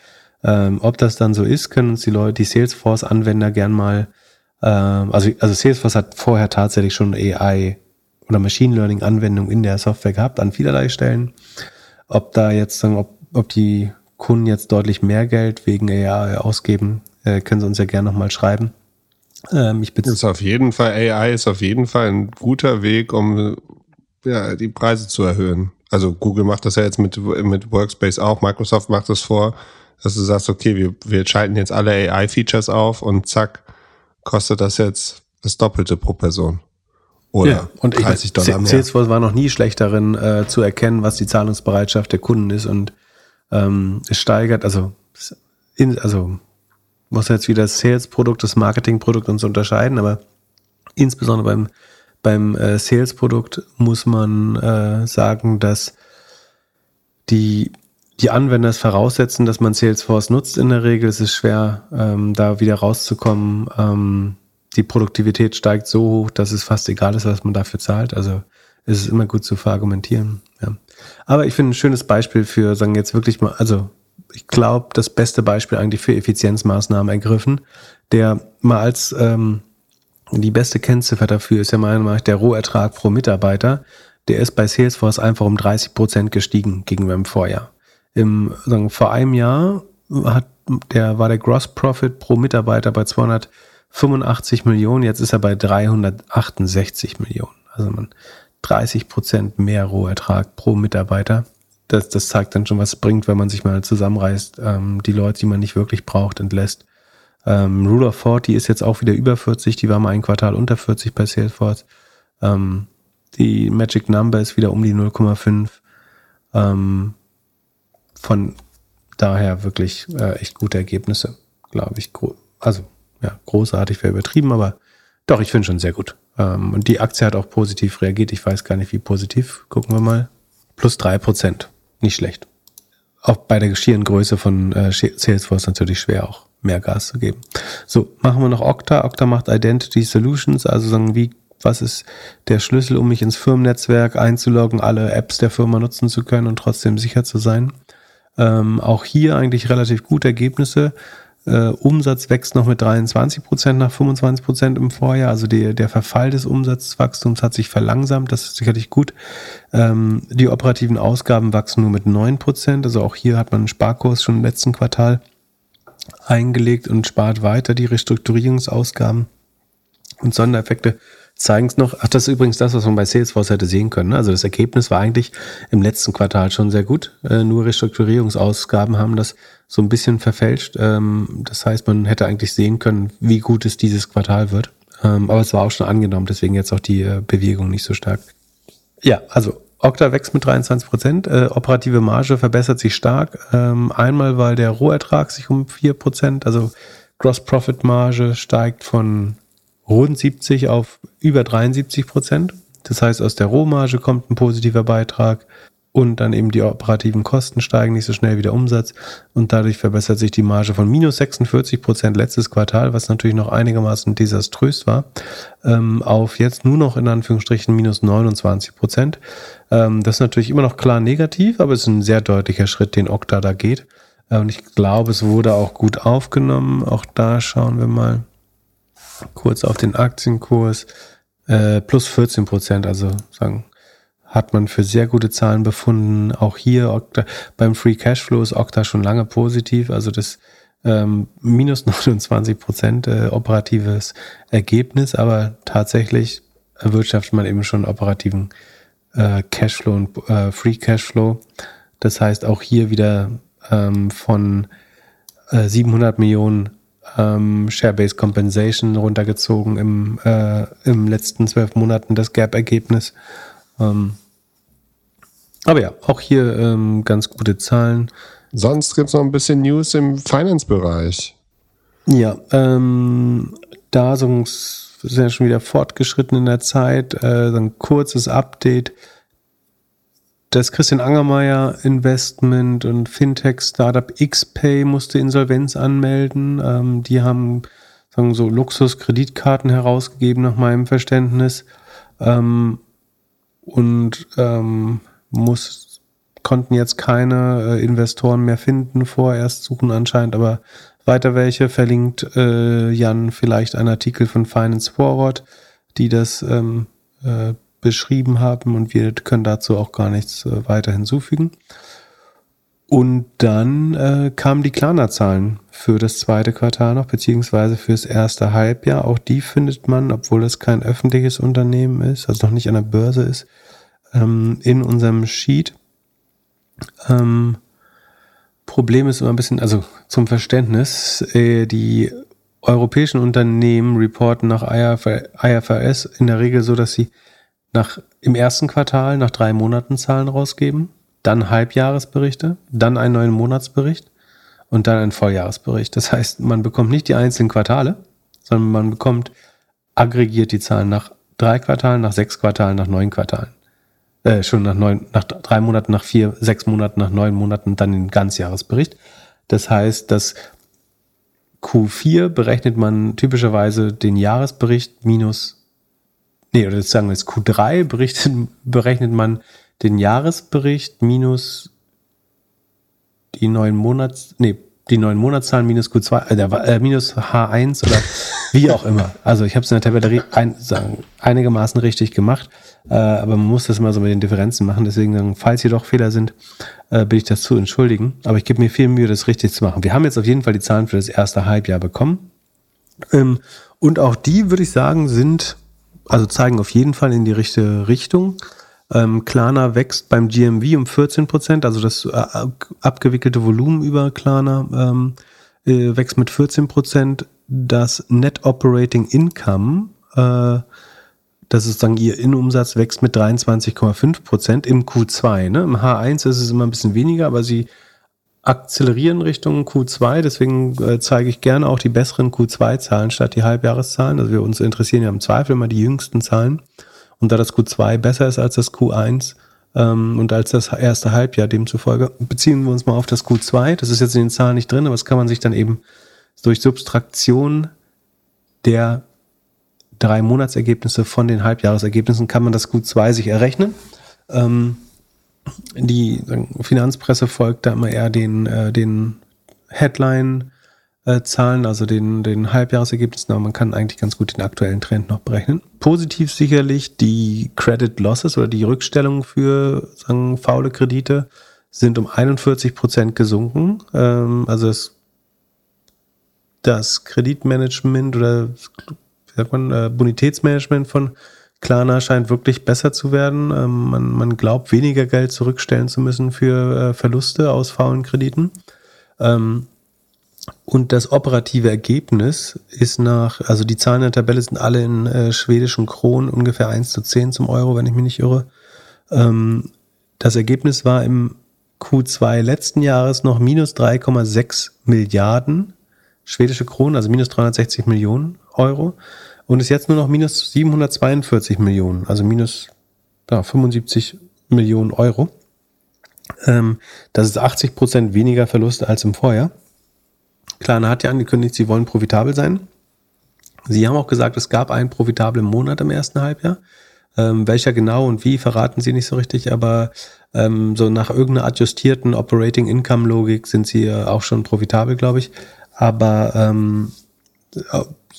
ob das dann so ist, können uns die Leute, die Salesforce-Anwender gern mal, also, also Salesforce hat vorher tatsächlich schon AI oder Machine Learning-Anwendung in der Software gehabt an vielerlei Stellen. Ob da jetzt, ob ob die Kunden jetzt deutlich mehr Geld wegen AI ausgeben, äh, können sie uns ja gerne nochmal schreiben. Ähm, ich ist auf jeden Fall, AI ist auf jeden Fall ein guter Weg, um ja, die Preise zu erhöhen. Also Google macht das ja jetzt mit, mit Workspace auch, Microsoft macht das vor. Dass du sagst, okay, wir, wir schalten jetzt alle AI-Features auf und zack, kostet das jetzt das Doppelte pro Person. Oder ja, und 30 Dollar mehr. Salesforce war noch nie schlecht darin, äh, zu erkennen, was die Zahlungsbereitschaft der Kunden ist und ähm, es steigert, also, in, also muss jetzt wieder das Sales-Produkt, das Marketing-Produkt uns unterscheiden, aber insbesondere beim, beim äh, Sales-Produkt muss man äh, sagen, dass die, die Anwender es voraussetzen, dass man Salesforce nutzt in der Regel. Es ist schwer, ähm, da wieder rauszukommen. Ähm, die Produktivität steigt so hoch, dass es fast egal ist, was man dafür zahlt. Also es ist immer gut zu verargumentieren. Ja. Aber ich finde ein schönes Beispiel für, sagen jetzt wirklich mal, also ich glaube, das beste Beispiel eigentlich für Effizienzmaßnahmen ergriffen, der mal als ähm, die beste Kennziffer dafür ist ja meiner Meinung nach der Rohertrag pro Mitarbeiter. Der ist bei Salesforce einfach um 30 Prozent gestiegen gegenüber dem Vorjahr. Im, sagen, vor einem Jahr hat der, war der Gross Profit pro Mitarbeiter bei 285 Millionen, jetzt ist er bei 368 Millionen. Also man 30 Prozent mehr Rohertrag pro Mitarbeiter das, das zeigt dann schon, was es bringt, wenn man sich mal zusammenreißt, ähm, die Leute, die man nicht wirklich braucht, entlässt. Ähm, Rule of 40 ist jetzt auch wieder über 40, die war mal ein Quartal unter 40 bei Salesforce. Ähm, die Magic Number ist wieder um die 0,5. Ähm, von daher wirklich äh, echt gute Ergebnisse, glaube ich. Also, ja, großartig wäre übertrieben, aber doch, ich finde schon sehr gut. Ähm, und die Aktie hat auch positiv reagiert. Ich weiß gar nicht, wie positiv. Gucken wir mal. Plus drei Prozent nicht schlecht. Auch bei der schieren Größe von äh, Salesforce natürlich schwer auch mehr Gas zu geben. So, machen wir noch Okta. Okta macht Identity Solutions, also sagen, wie, was ist der Schlüssel, um mich ins Firmennetzwerk einzuloggen, alle Apps der Firma nutzen zu können und trotzdem sicher zu sein. Ähm, auch hier eigentlich relativ gute Ergebnisse. Äh, Umsatz wächst noch mit 23 Prozent nach 25 Prozent im Vorjahr. Also die, der Verfall des Umsatzwachstums hat sich verlangsamt. Das ist sicherlich gut. Ähm, die operativen Ausgaben wachsen nur mit 9 Prozent. Also auch hier hat man einen Sparkurs schon im letzten Quartal eingelegt und spart weiter die Restrukturierungsausgaben und Sondereffekte zeigen es noch. Ach, das ist übrigens das, was man bei Salesforce hätte sehen können. Ne? Also das Ergebnis war eigentlich im letzten Quartal schon sehr gut. Äh, nur Restrukturierungsausgaben haben das so ein bisschen verfälscht. Ähm, das heißt, man hätte eigentlich sehen können, wie gut es dieses Quartal wird. Ähm, aber es war auch schon angenommen, deswegen jetzt auch die äh, Bewegung nicht so stark. Ja, also Okta wächst mit 23 Prozent, äh, operative Marge verbessert sich stark. Ähm, einmal, weil der Rohertrag sich um 4 Prozent, also Gross Profit Marge steigt von rund 70 auf über 73 Prozent. Das heißt, aus der Rohmarge kommt ein positiver Beitrag und dann eben die operativen Kosten steigen nicht so schnell wie der Umsatz und dadurch verbessert sich die Marge von minus 46 Prozent letztes Quartal, was natürlich noch einigermaßen desaströs war, ähm, auf jetzt nur noch in Anführungsstrichen minus 29 Prozent. Ähm, das ist natürlich immer noch klar negativ, aber es ist ein sehr deutlicher Schritt, den Okta da geht. Äh, und ich glaube, es wurde auch gut aufgenommen. Auch da schauen wir mal kurz auf den Aktienkurs, äh, plus 14 Prozent, also sagen, hat man für sehr gute Zahlen befunden. Auch hier Okta, beim Free Cashflow ist Okta schon lange positiv, also das ähm, minus 29 Prozent äh, operatives Ergebnis, aber tatsächlich erwirtschaftet man eben schon operativen äh, Cashflow und äh, Free Cashflow. Das heißt auch hier wieder ähm, von äh, 700 Millionen ähm, Share-Based Compensation runtergezogen im, äh, im letzten zwölf Monaten das Gap-Ergebnis. Ähm, aber ja, auch hier ähm, ganz gute Zahlen. Sonst gibt es noch ein bisschen News im Finance-Bereich. Ja, ähm, da sind ja schon wieder fortgeschritten in der Zeit. Äh, ein kurzes Update das Christian Angermeier Investment und Fintech Startup XPay musste Insolvenz anmelden. Ähm, die haben sagen so Luxuskreditkarten herausgegeben nach meinem Verständnis ähm, und ähm, muss, konnten jetzt keine äh, Investoren mehr finden. Vorerst suchen anscheinend aber weiter welche. Verlinkt äh, Jan vielleicht einen Artikel von Finance Forward, die das ähm, äh, beschrieben haben und wir können dazu auch gar nichts äh, weiter hinzufügen. Und dann äh, kamen die Klarna-Zahlen für das zweite Quartal noch, beziehungsweise fürs erste Halbjahr. Auch die findet man, obwohl es kein öffentliches Unternehmen ist, also noch nicht an der Börse ist, ähm, in unserem Sheet. Ähm, Problem ist immer ein bisschen, also zum Verständnis, äh, die europäischen Unternehmen reporten nach IFRS in der Regel so, dass sie nach, im ersten Quartal nach drei Monaten Zahlen rausgeben, dann Halbjahresberichte, dann einen neuen Monatsbericht und dann einen Volljahresbericht. Das heißt, man bekommt nicht die einzelnen Quartale, sondern man bekommt aggregiert die Zahlen nach drei Quartalen, nach sechs Quartalen, nach neun Quartalen. Äh, schon nach neun, nach drei Monaten, nach vier, sechs Monaten, nach neun Monaten, dann den Ganzjahresbericht. Das heißt, dass Q4 berechnet man typischerweise den Jahresbericht minus, nee, oder sagen wir jetzt Q3 berichtet, berechnet man den Jahresbericht minus die neun Monats, nee, die neuen Monatszahlen minus Q2, äh, äh, minus H1 oder wie auch immer. Also ich habe es in der Tabelle ein, sagen, einigermaßen richtig gemacht, äh, aber man muss das immer so mit den Differenzen machen. Deswegen, falls hier doch Fehler sind, äh, bitte ich das zu entschuldigen. Aber ich gebe mir viel Mühe, das richtig zu machen. Wir haben jetzt auf jeden Fall die Zahlen für das erste Halbjahr bekommen. Ähm, und auch die, würde ich sagen, sind, also zeigen auf jeden Fall in die richtige Richtung. Ähm, Klarna wächst beim GMV um 14 Prozent, also das äh, abgewickelte Volumen über Klarna ähm, äh, wächst mit 14 Prozent. Das Net Operating Income, äh, das ist dann ihr Innenumsatz, wächst mit 23,5 Prozent im Q2. Ne? Im H1 ist es immer ein bisschen weniger, aber sie akzelerieren Richtung Q2, deswegen äh, zeige ich gerne auch die besseren Q2-Zahlen statt die Halbjahreszahlen. Also wir uns interessieren ja im Zweifel immer die jüngsten Zahlen. Und da das Q2 besser ist als das Q1 ähm, und als das erste Halbjahr demzufolge, beziehen wir uns mal auf das Q2. Das ist jetzt in den Zahlen nicht drin, aber das kann man sich dann eben durch Substraktion der drei Monatsergebnisse von den Halbjahresergebnissen kann man das Q2 sich errechnen. Ähm, die Finanzpresse folgt da immer eher den, äh, den Headline äh, Zahlen, also den, den Halbjahresergebnissen, aber man kann eigentlich ganz gut den aktuellen Trend noch berechnen. Positiv sicherlich die Credit Losses oder die Rückstellungen für sagen, faule Kredite sind um 41 Prozent gesunken. Ähm, also das, das Kreditmanagement oder wie sagt man, äh, Bonitätsmanagement von Klarna scheint wirklich besser zu werden. Ähm, man, man glaubt, weniger Geld zurückstellen zu müssen für äh, Verluste aus faulen Krediten. Ähm, und das operative Ergebnis ist nach, also die Zahlen der Tabelle sind alle in äh, schwedischen Kronen, ungefähr 1 zu 10 zum Euro, wenn ich mich nicht irre. Ähm, das Ergebnis war im Q2 letzten Jahres noch minus 3,6 Milliarden schwedische Kronen, also minus 360 Millionen Euro. Und ist jetzt nur noch minus 742 Millionen, also minus ja, 75 Millionen Euro. Ähm, das ist 80 Prozent weniger Verlust als im Vorjahr. Klarna hat ja angekündigt, sie wollen profitabel sein. Sie haben auch gesagt, es gab einen profitablen Monat im ersten Halbjahr. Ähm, welcher genau und wie verraten sie nicht so richtig, aber ähm, so nach irgendeiner adjustierten Operating Income Logik sind sie äh, auch schon profitabel, glaube ich. Aber ähm,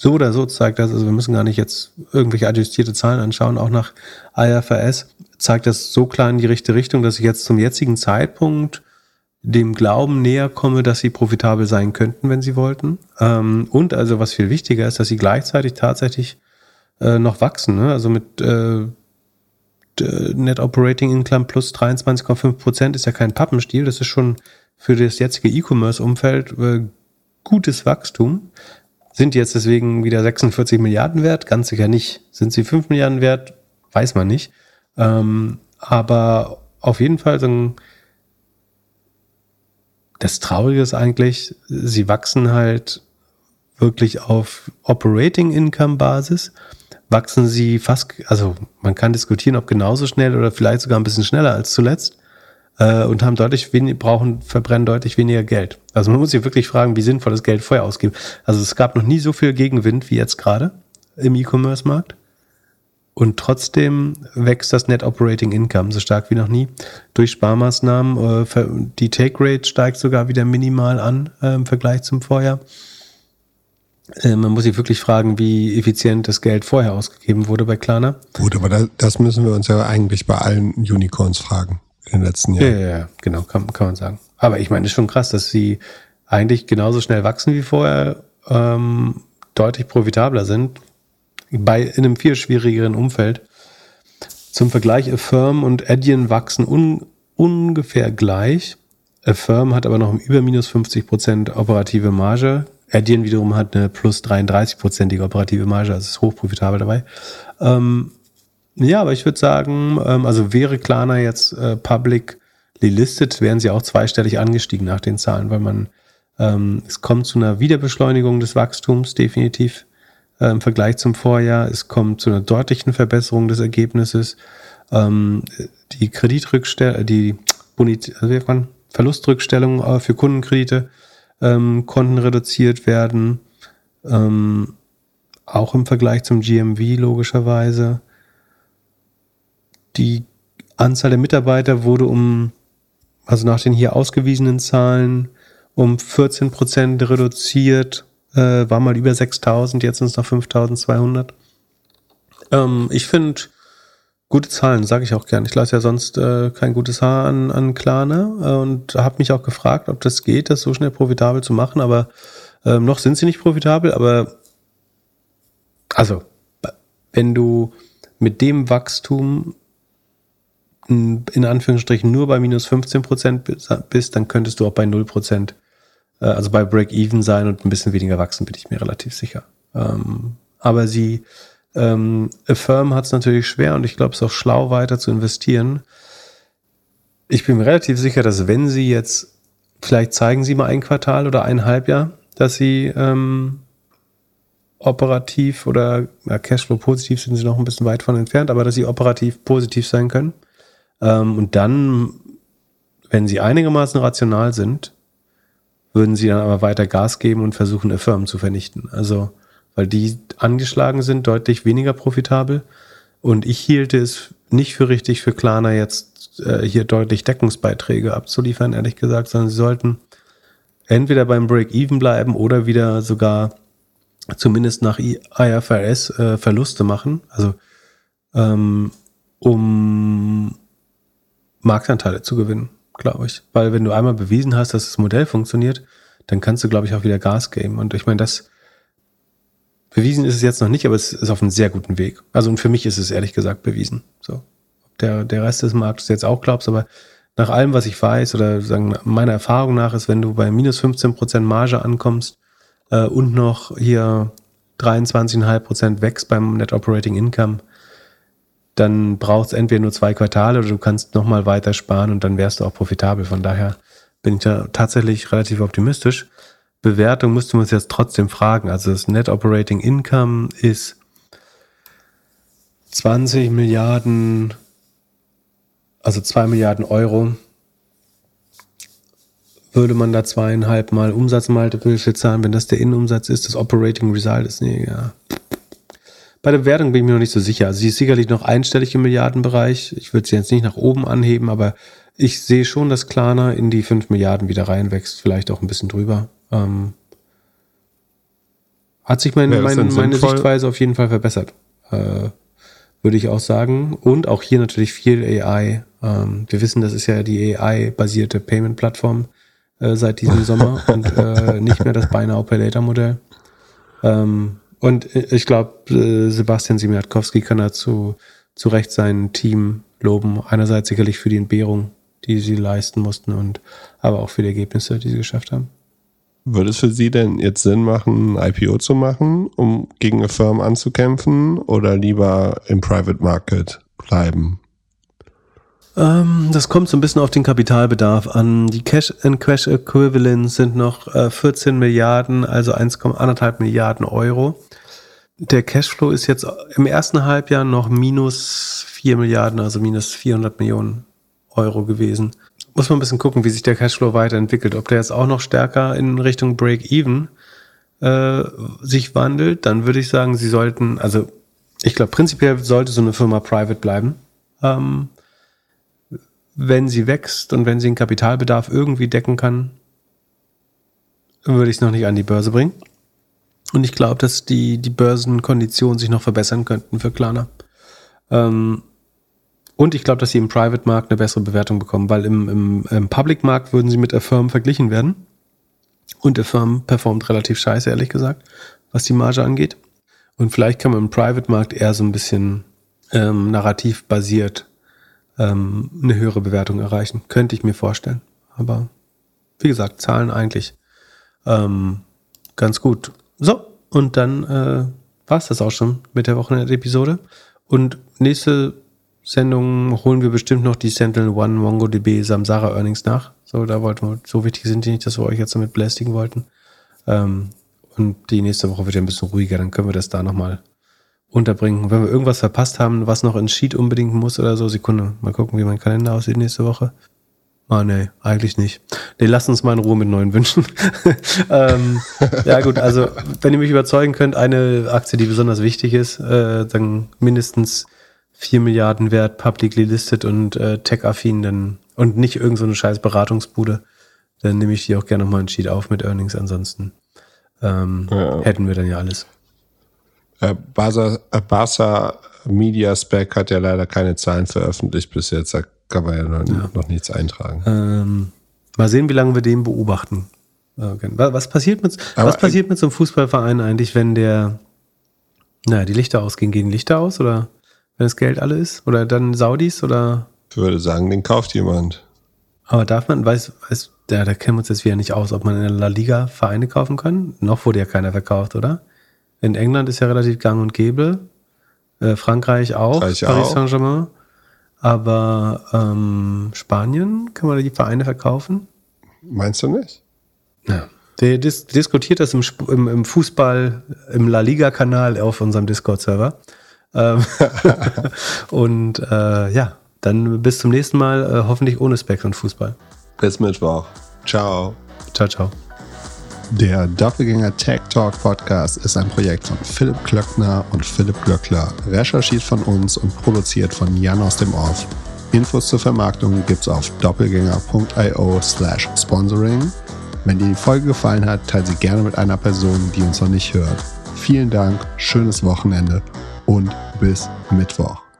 so oder so zeigt das, also wir müssen gar nicht jetzt irgendwelche adjustierte Zahlen anschauen, auch nach IFRS zeigt das so klar in die richtige Richtung, dass ich jetzt zum jetzigen Zeitpunkt dem Glauben näher komme, dass sie profitabel sein könnten, wenn sie wollten. Ähm, und also was viel wichtiger ist, dass sie gleichzeitig tatsächlich äh, noch wachsen. Ne? Also mit äh, Net Operating Income plus 23,5 Prozent ist ja kein Pappenstiel. Das ist schon für das jetzige E-Commerce-Umfeld äh, gutes Wachstum. Sind jetzt deswegen wieder 46 Milliarden wert? Ganz sicher nicht. Sind sie 5 Milliarden wert? Weiß man nicht. Ähm, aber auf jeden Fall so ein das Traurige ist eigentlich, sie wachsen halt wirklich auf Operating Income Basis. Wachsen sie fast, also man kann diskutieren, ob genauso schnell oder vielleicht sogar ein bisschen schneller als zuletzt äh, und haben deutlich wenig, brauchen, verbrennen deutlich weniger Geld. Also man muss sich wirklich fragen, wie sinnvoll das Geld vorher ausgibt. Also es gab noch nie so viel Gegenwind wie jetzt gerade im E-Commerce-Markt. Und trotzdem wächst das Net Operating Income so stark wie noch nie. Durch Sparmaßnahmen, äh, die Take Rate steigt sogar wieder minimal an äh, im Vergleich zum Vorjahr. Äh, man muss sich wirklich fragen, wie effizient das Geld vorher ausgegeben wurde bei Klarna. Gut, aber das müssen wir uns ja eigentlich bei allen Unicorns fragen in den letzten Jahren. Ja, ja, ja genau, kann, kann man sagen. Aber ich meine, ist schon krass, dass sie eigentlich genauso schnell wachsen wie vorher, ähm, deutlich profitabler sind, bei in einem viel schwierigeren Umfeld. Zum Vergleich, Affirm und Adyen wachsen un, ungefähr gleich. Affirm hat aber noch über minus 50 Prozent operative Marge. Adyen wiederum hat eine plus 33-prozentige operative Marge, also ist hochprofitabel dabei. Ähm, ja, aber ich würde sagen, ähm, also wäre Klarna jetzt äh, publicly listed, wären sie auch zweistellig angestiegen nach den Zahlen, weil man, ähm, es kommt zu einer Wiederbeschleunigung des Wachstums, definitiv äh, im Vergleich zum Vorjahr. Es kommt zu einer deutlichen Verbesserung des Ergebnisses. Ähm, die Kreditrückstellung, die Bonit also Verlustrückstellung äh, für Kundenkredite ähm, konnten reduziert werden. Ähm, auch im Vergleich zum GMV logischerweise. Die Anzahl der Mitarbeiter wurde um, also nach den hier ausgewiesenen Zahlen, um 14 Prozent reduziert. Äh, war mal über 6000, jetzt sind es noch 5200. Ähm, ich finde, Gute Zahlen, sage ich auch gern. Ich lasse ja sonst äh, kein gutes Haar an, an Klarna äh, und habe mich auch gefragt, ob das geht, das so schnell profitabel zu machen. Aber ähm, noch sind sie nicht profitabel. Aber also, wenn du mit dem Wachstum in Anführungsstrichen nur bei minus 15 Prozent bist, dann könntest du auch bei 0 Prozent, äh, also bei Break-Even sein und ein bisschen weniger wachsen, bin ich mir relativ sicher. Ähm, aber sie ähm, Affirm hat es natürlich schwer und ich glaube, es ist auch schlau, weiter zu investieren. Ich bin mir relativ sicher, dass wenn sie jetzt, vielleicht zeigen sie mal ein Quartal oder ein Halbjahr, dass sie ähm, operativ oder ja, Cashflow positiv sind sie noch ein bisschen weit von entfernt, aber dass sie operativ positiv sein können. Ähm, und dann, wenn sie einigermaßen rational sind, würden sie dann aber weiter Gas geben und versuchen, Affirm zu vernichten. Also weil die angeschlagen sind, deutlich weniger profitabel. Und ich hielte es nicht für richtig für Klarna jetzt äh, hier deutlich Deckungsbeiträge abzuliefern, ehrlich gesagt, sondern sie sollten entweder beim Break-Even bleiben oder wieder sogar zumindest nach IFRS äh, Verluste machen, also ähm, um Marktanteile zu gewinnen, glaube ich. Weil wenn du einmal bewiesen hast, dass das Modell funktioniert, dann kannst du, glaube ich, auch wieder Gas geben. Und ich meine, das Bewiesen ist es jetzt noch nicht, aber es ist auf einem sehr guten Weg. Also und für mich ist es ehrlich gesagt bewiesen. So. Der, der Rest des Marktes jetzt auch glaubst, aber nach allem, was ich weiß oder sagen, meiner Erfahrung nach ist, wenn du bei minus 15 Prozent Marge ankommst äh, und noch hier 23,5 Prozent wächst beim Net Operating Income, dann brauchst du entweder nur zwei Quartale oder du kannst nochmal weiter sparen und dann wärst du auch profitabel. Von daher bin ich da tatsächlich relativ optimistisch. Bewertung müssten wir uns jetzt trotzdem fragen. Also das Net Operating Income ist 20 Milliarden, also 2 Milliarden Euro. Würde man da zweieinhalb Mal Umsatzmultiple zahlen, wenn das der Innenumsatz ist, das Operating Result ist, nee, ja. Bei der Bewertung bin ich mir noch nicht so sicher. Also sie ist sicherlich noch einstellig im Milliardenbereich. Ich würde sie jetzt nicht nach oben anheben, aber ich sehe schon, dass Klarna in die 5 Milliarden wieder reinwächst, vielleicht auch ein bisschen drüber. Ähm, hat sich mein, mein, meine Sichtweise auf jeden Fall verbessert, äh, würde ich auch sagen. Und auch hier natürlich viel AI. Ähm, wir wissen, das ist ja die AI-basierte Payment-Plattform äh, seit diesem Sommer und äh, nicht mehr das Buy Now Pay Later Modell. Ähm, und ich glaube, äh, Sebastian Simiatkowski kann dazu zu Recht sein Team loben. Einerseits sicherlich für die Entbehrung, die sie leisten mussten und aber auch für die Ergebnisse, die sie geschafft haben. Würde es für Sie denn jetzt Sinn machen, ein IPO zu machen, um gegen eine Firma anzukämpfen oder lieber im Private Market bleiben? Ähm, das kommt so ein bisschen auf den Kapitalbedarf an. Die Cash and Cash Equivalents sind noch äh, 14 Milliarden, also 1,1 Milliarden Euro. Der Cashflow ist jetzt im ersten Halbjahr noch minus 4 Milliarden, also minus 400 Millionen Euro gewesen muss man ein bisschen gucken, wie sich der Cashflow weiterentwickelt. Ob der jetzt auch noch stärker in Richtung Break-Even äh, sich wandelt, dann würde ich sagen, sie sollten, also ich glaube, prinzipiell sollte so eine Firma private bleiben. Ähm, wenn sie wächst und wenn sie den Kapitalbedarf irgendwie decken kann, würde ich es noch nicht an die Börse bringen. Und ich glaube, dass die, die Börsenkonditionen sich noch verbessern könnten für Klarna. Ähm, und ich glaube, dass sie im Private-Markt eine bessere Bewertung bekommen, weil im, im, im Public-Markt würden sie mit Affirm verglichen werden. Und Affirm performt relativ scheiße, ehrlich gesagt, was die Marge angeht. Und vielleicht kann man im Private-Markt eher so ein bisschen ähm, narrativ basiert ähm, eine höhere Bewertung erreichen. Könnte ich mir vorstellen. Aber wie gesagt, Zahlen eigentlich ähm, ganz gut. So, und dann äh, war es das auch schon mit der Wochenende-Episode. Und nächste Sendung holen wir bestimmt noch die Sentinel One MongoDB Samsara Earnings nach. So, da wollten wir, so wichtig sind die nicht, dass wir euch jetzt damit belästigen wollten. Ähm, und die nächste Woche wird ja ein bisschen ruhiger, dann können wir das da nochmal unterbringen. Wenn wir irgendwas verpasst haben, was noch ins Sheet unbedingt muss oder so, Sekunde, mal gucken, wie mein Kalender aussieht nächste Woche. Ah, nee, eigentlich nicht. Nee, lasst uns mal in Ruhe mit neuen Wünschen. ähm, ja, gut, also, wenn ihr mich überzeugen könnt, eine Aktie, die besonders wichtig ist, äh, dann mindestens 4 Milliarden wert, publicly listed und äh, tech-affin, dann, und nicht irgendeine so eine scheiß Beratungsbude, dann nehme ich die auch gerne nochmal ein Sheet auf mit Earnings. Ansonsten ähm, ja. hätten wir dann ja alles. Äh, Barca, äh, Barca Media Spec hat ja leider keine Zahlen veröffentlicht bis jetzt. Da kann man ja noch, ja. noch nichts eintragen. Ähm, mal sehen, wie lange wir den beobachten. Okay. Was passiert mit, was passiert mit so einem Fußballverein eigentlich, wenn der, naja, die Lichter ausgehen? Gehen Lichter aus oder wenn das Geld alle ist? Oder dann Saudis oder? Ich würde sagen, den kauft jemand. Aber darf man, weiß, weiß, ja, da kennen wir uns jetzt wieder nicht aus, ob man in der La Liga Vereine kaufen kann. Noch wurde ja keiner verkauft, oder? In England ist ja relativ gang und gäbe. Äh, Frankreich auch, Paris Saint-Germain. Aber ähm, Spanien, kann man da die Vereine verkaufen? Meinst du nicht? Ja. Der dis diskutiert das im, im, im, Fußball, im La Liga-Kanal auf unserem Discord-Server. Ähm und äh, ja, dann bis zum nächsten Mal, äh, hoffentlich ohne Specs und Fußball. Bis Mittwoch. Ciao. Ciao, ciao. Der Doppelgänger Tech Talk Podcast ist ein Projekt von Philipp Klöckner und Philipp Glöckler, recherchiert von uns und produziert von Jan aus dem Off. Infos zur Vermarktung gibt's auf doppelgänger.io slash sponsoring. Wenn dir die Folge gefallen hat, teile sie gerne mit einer Person, die uns noch nicht hört. Vielen Dank, schönes Wochenende und bis Mittwoch.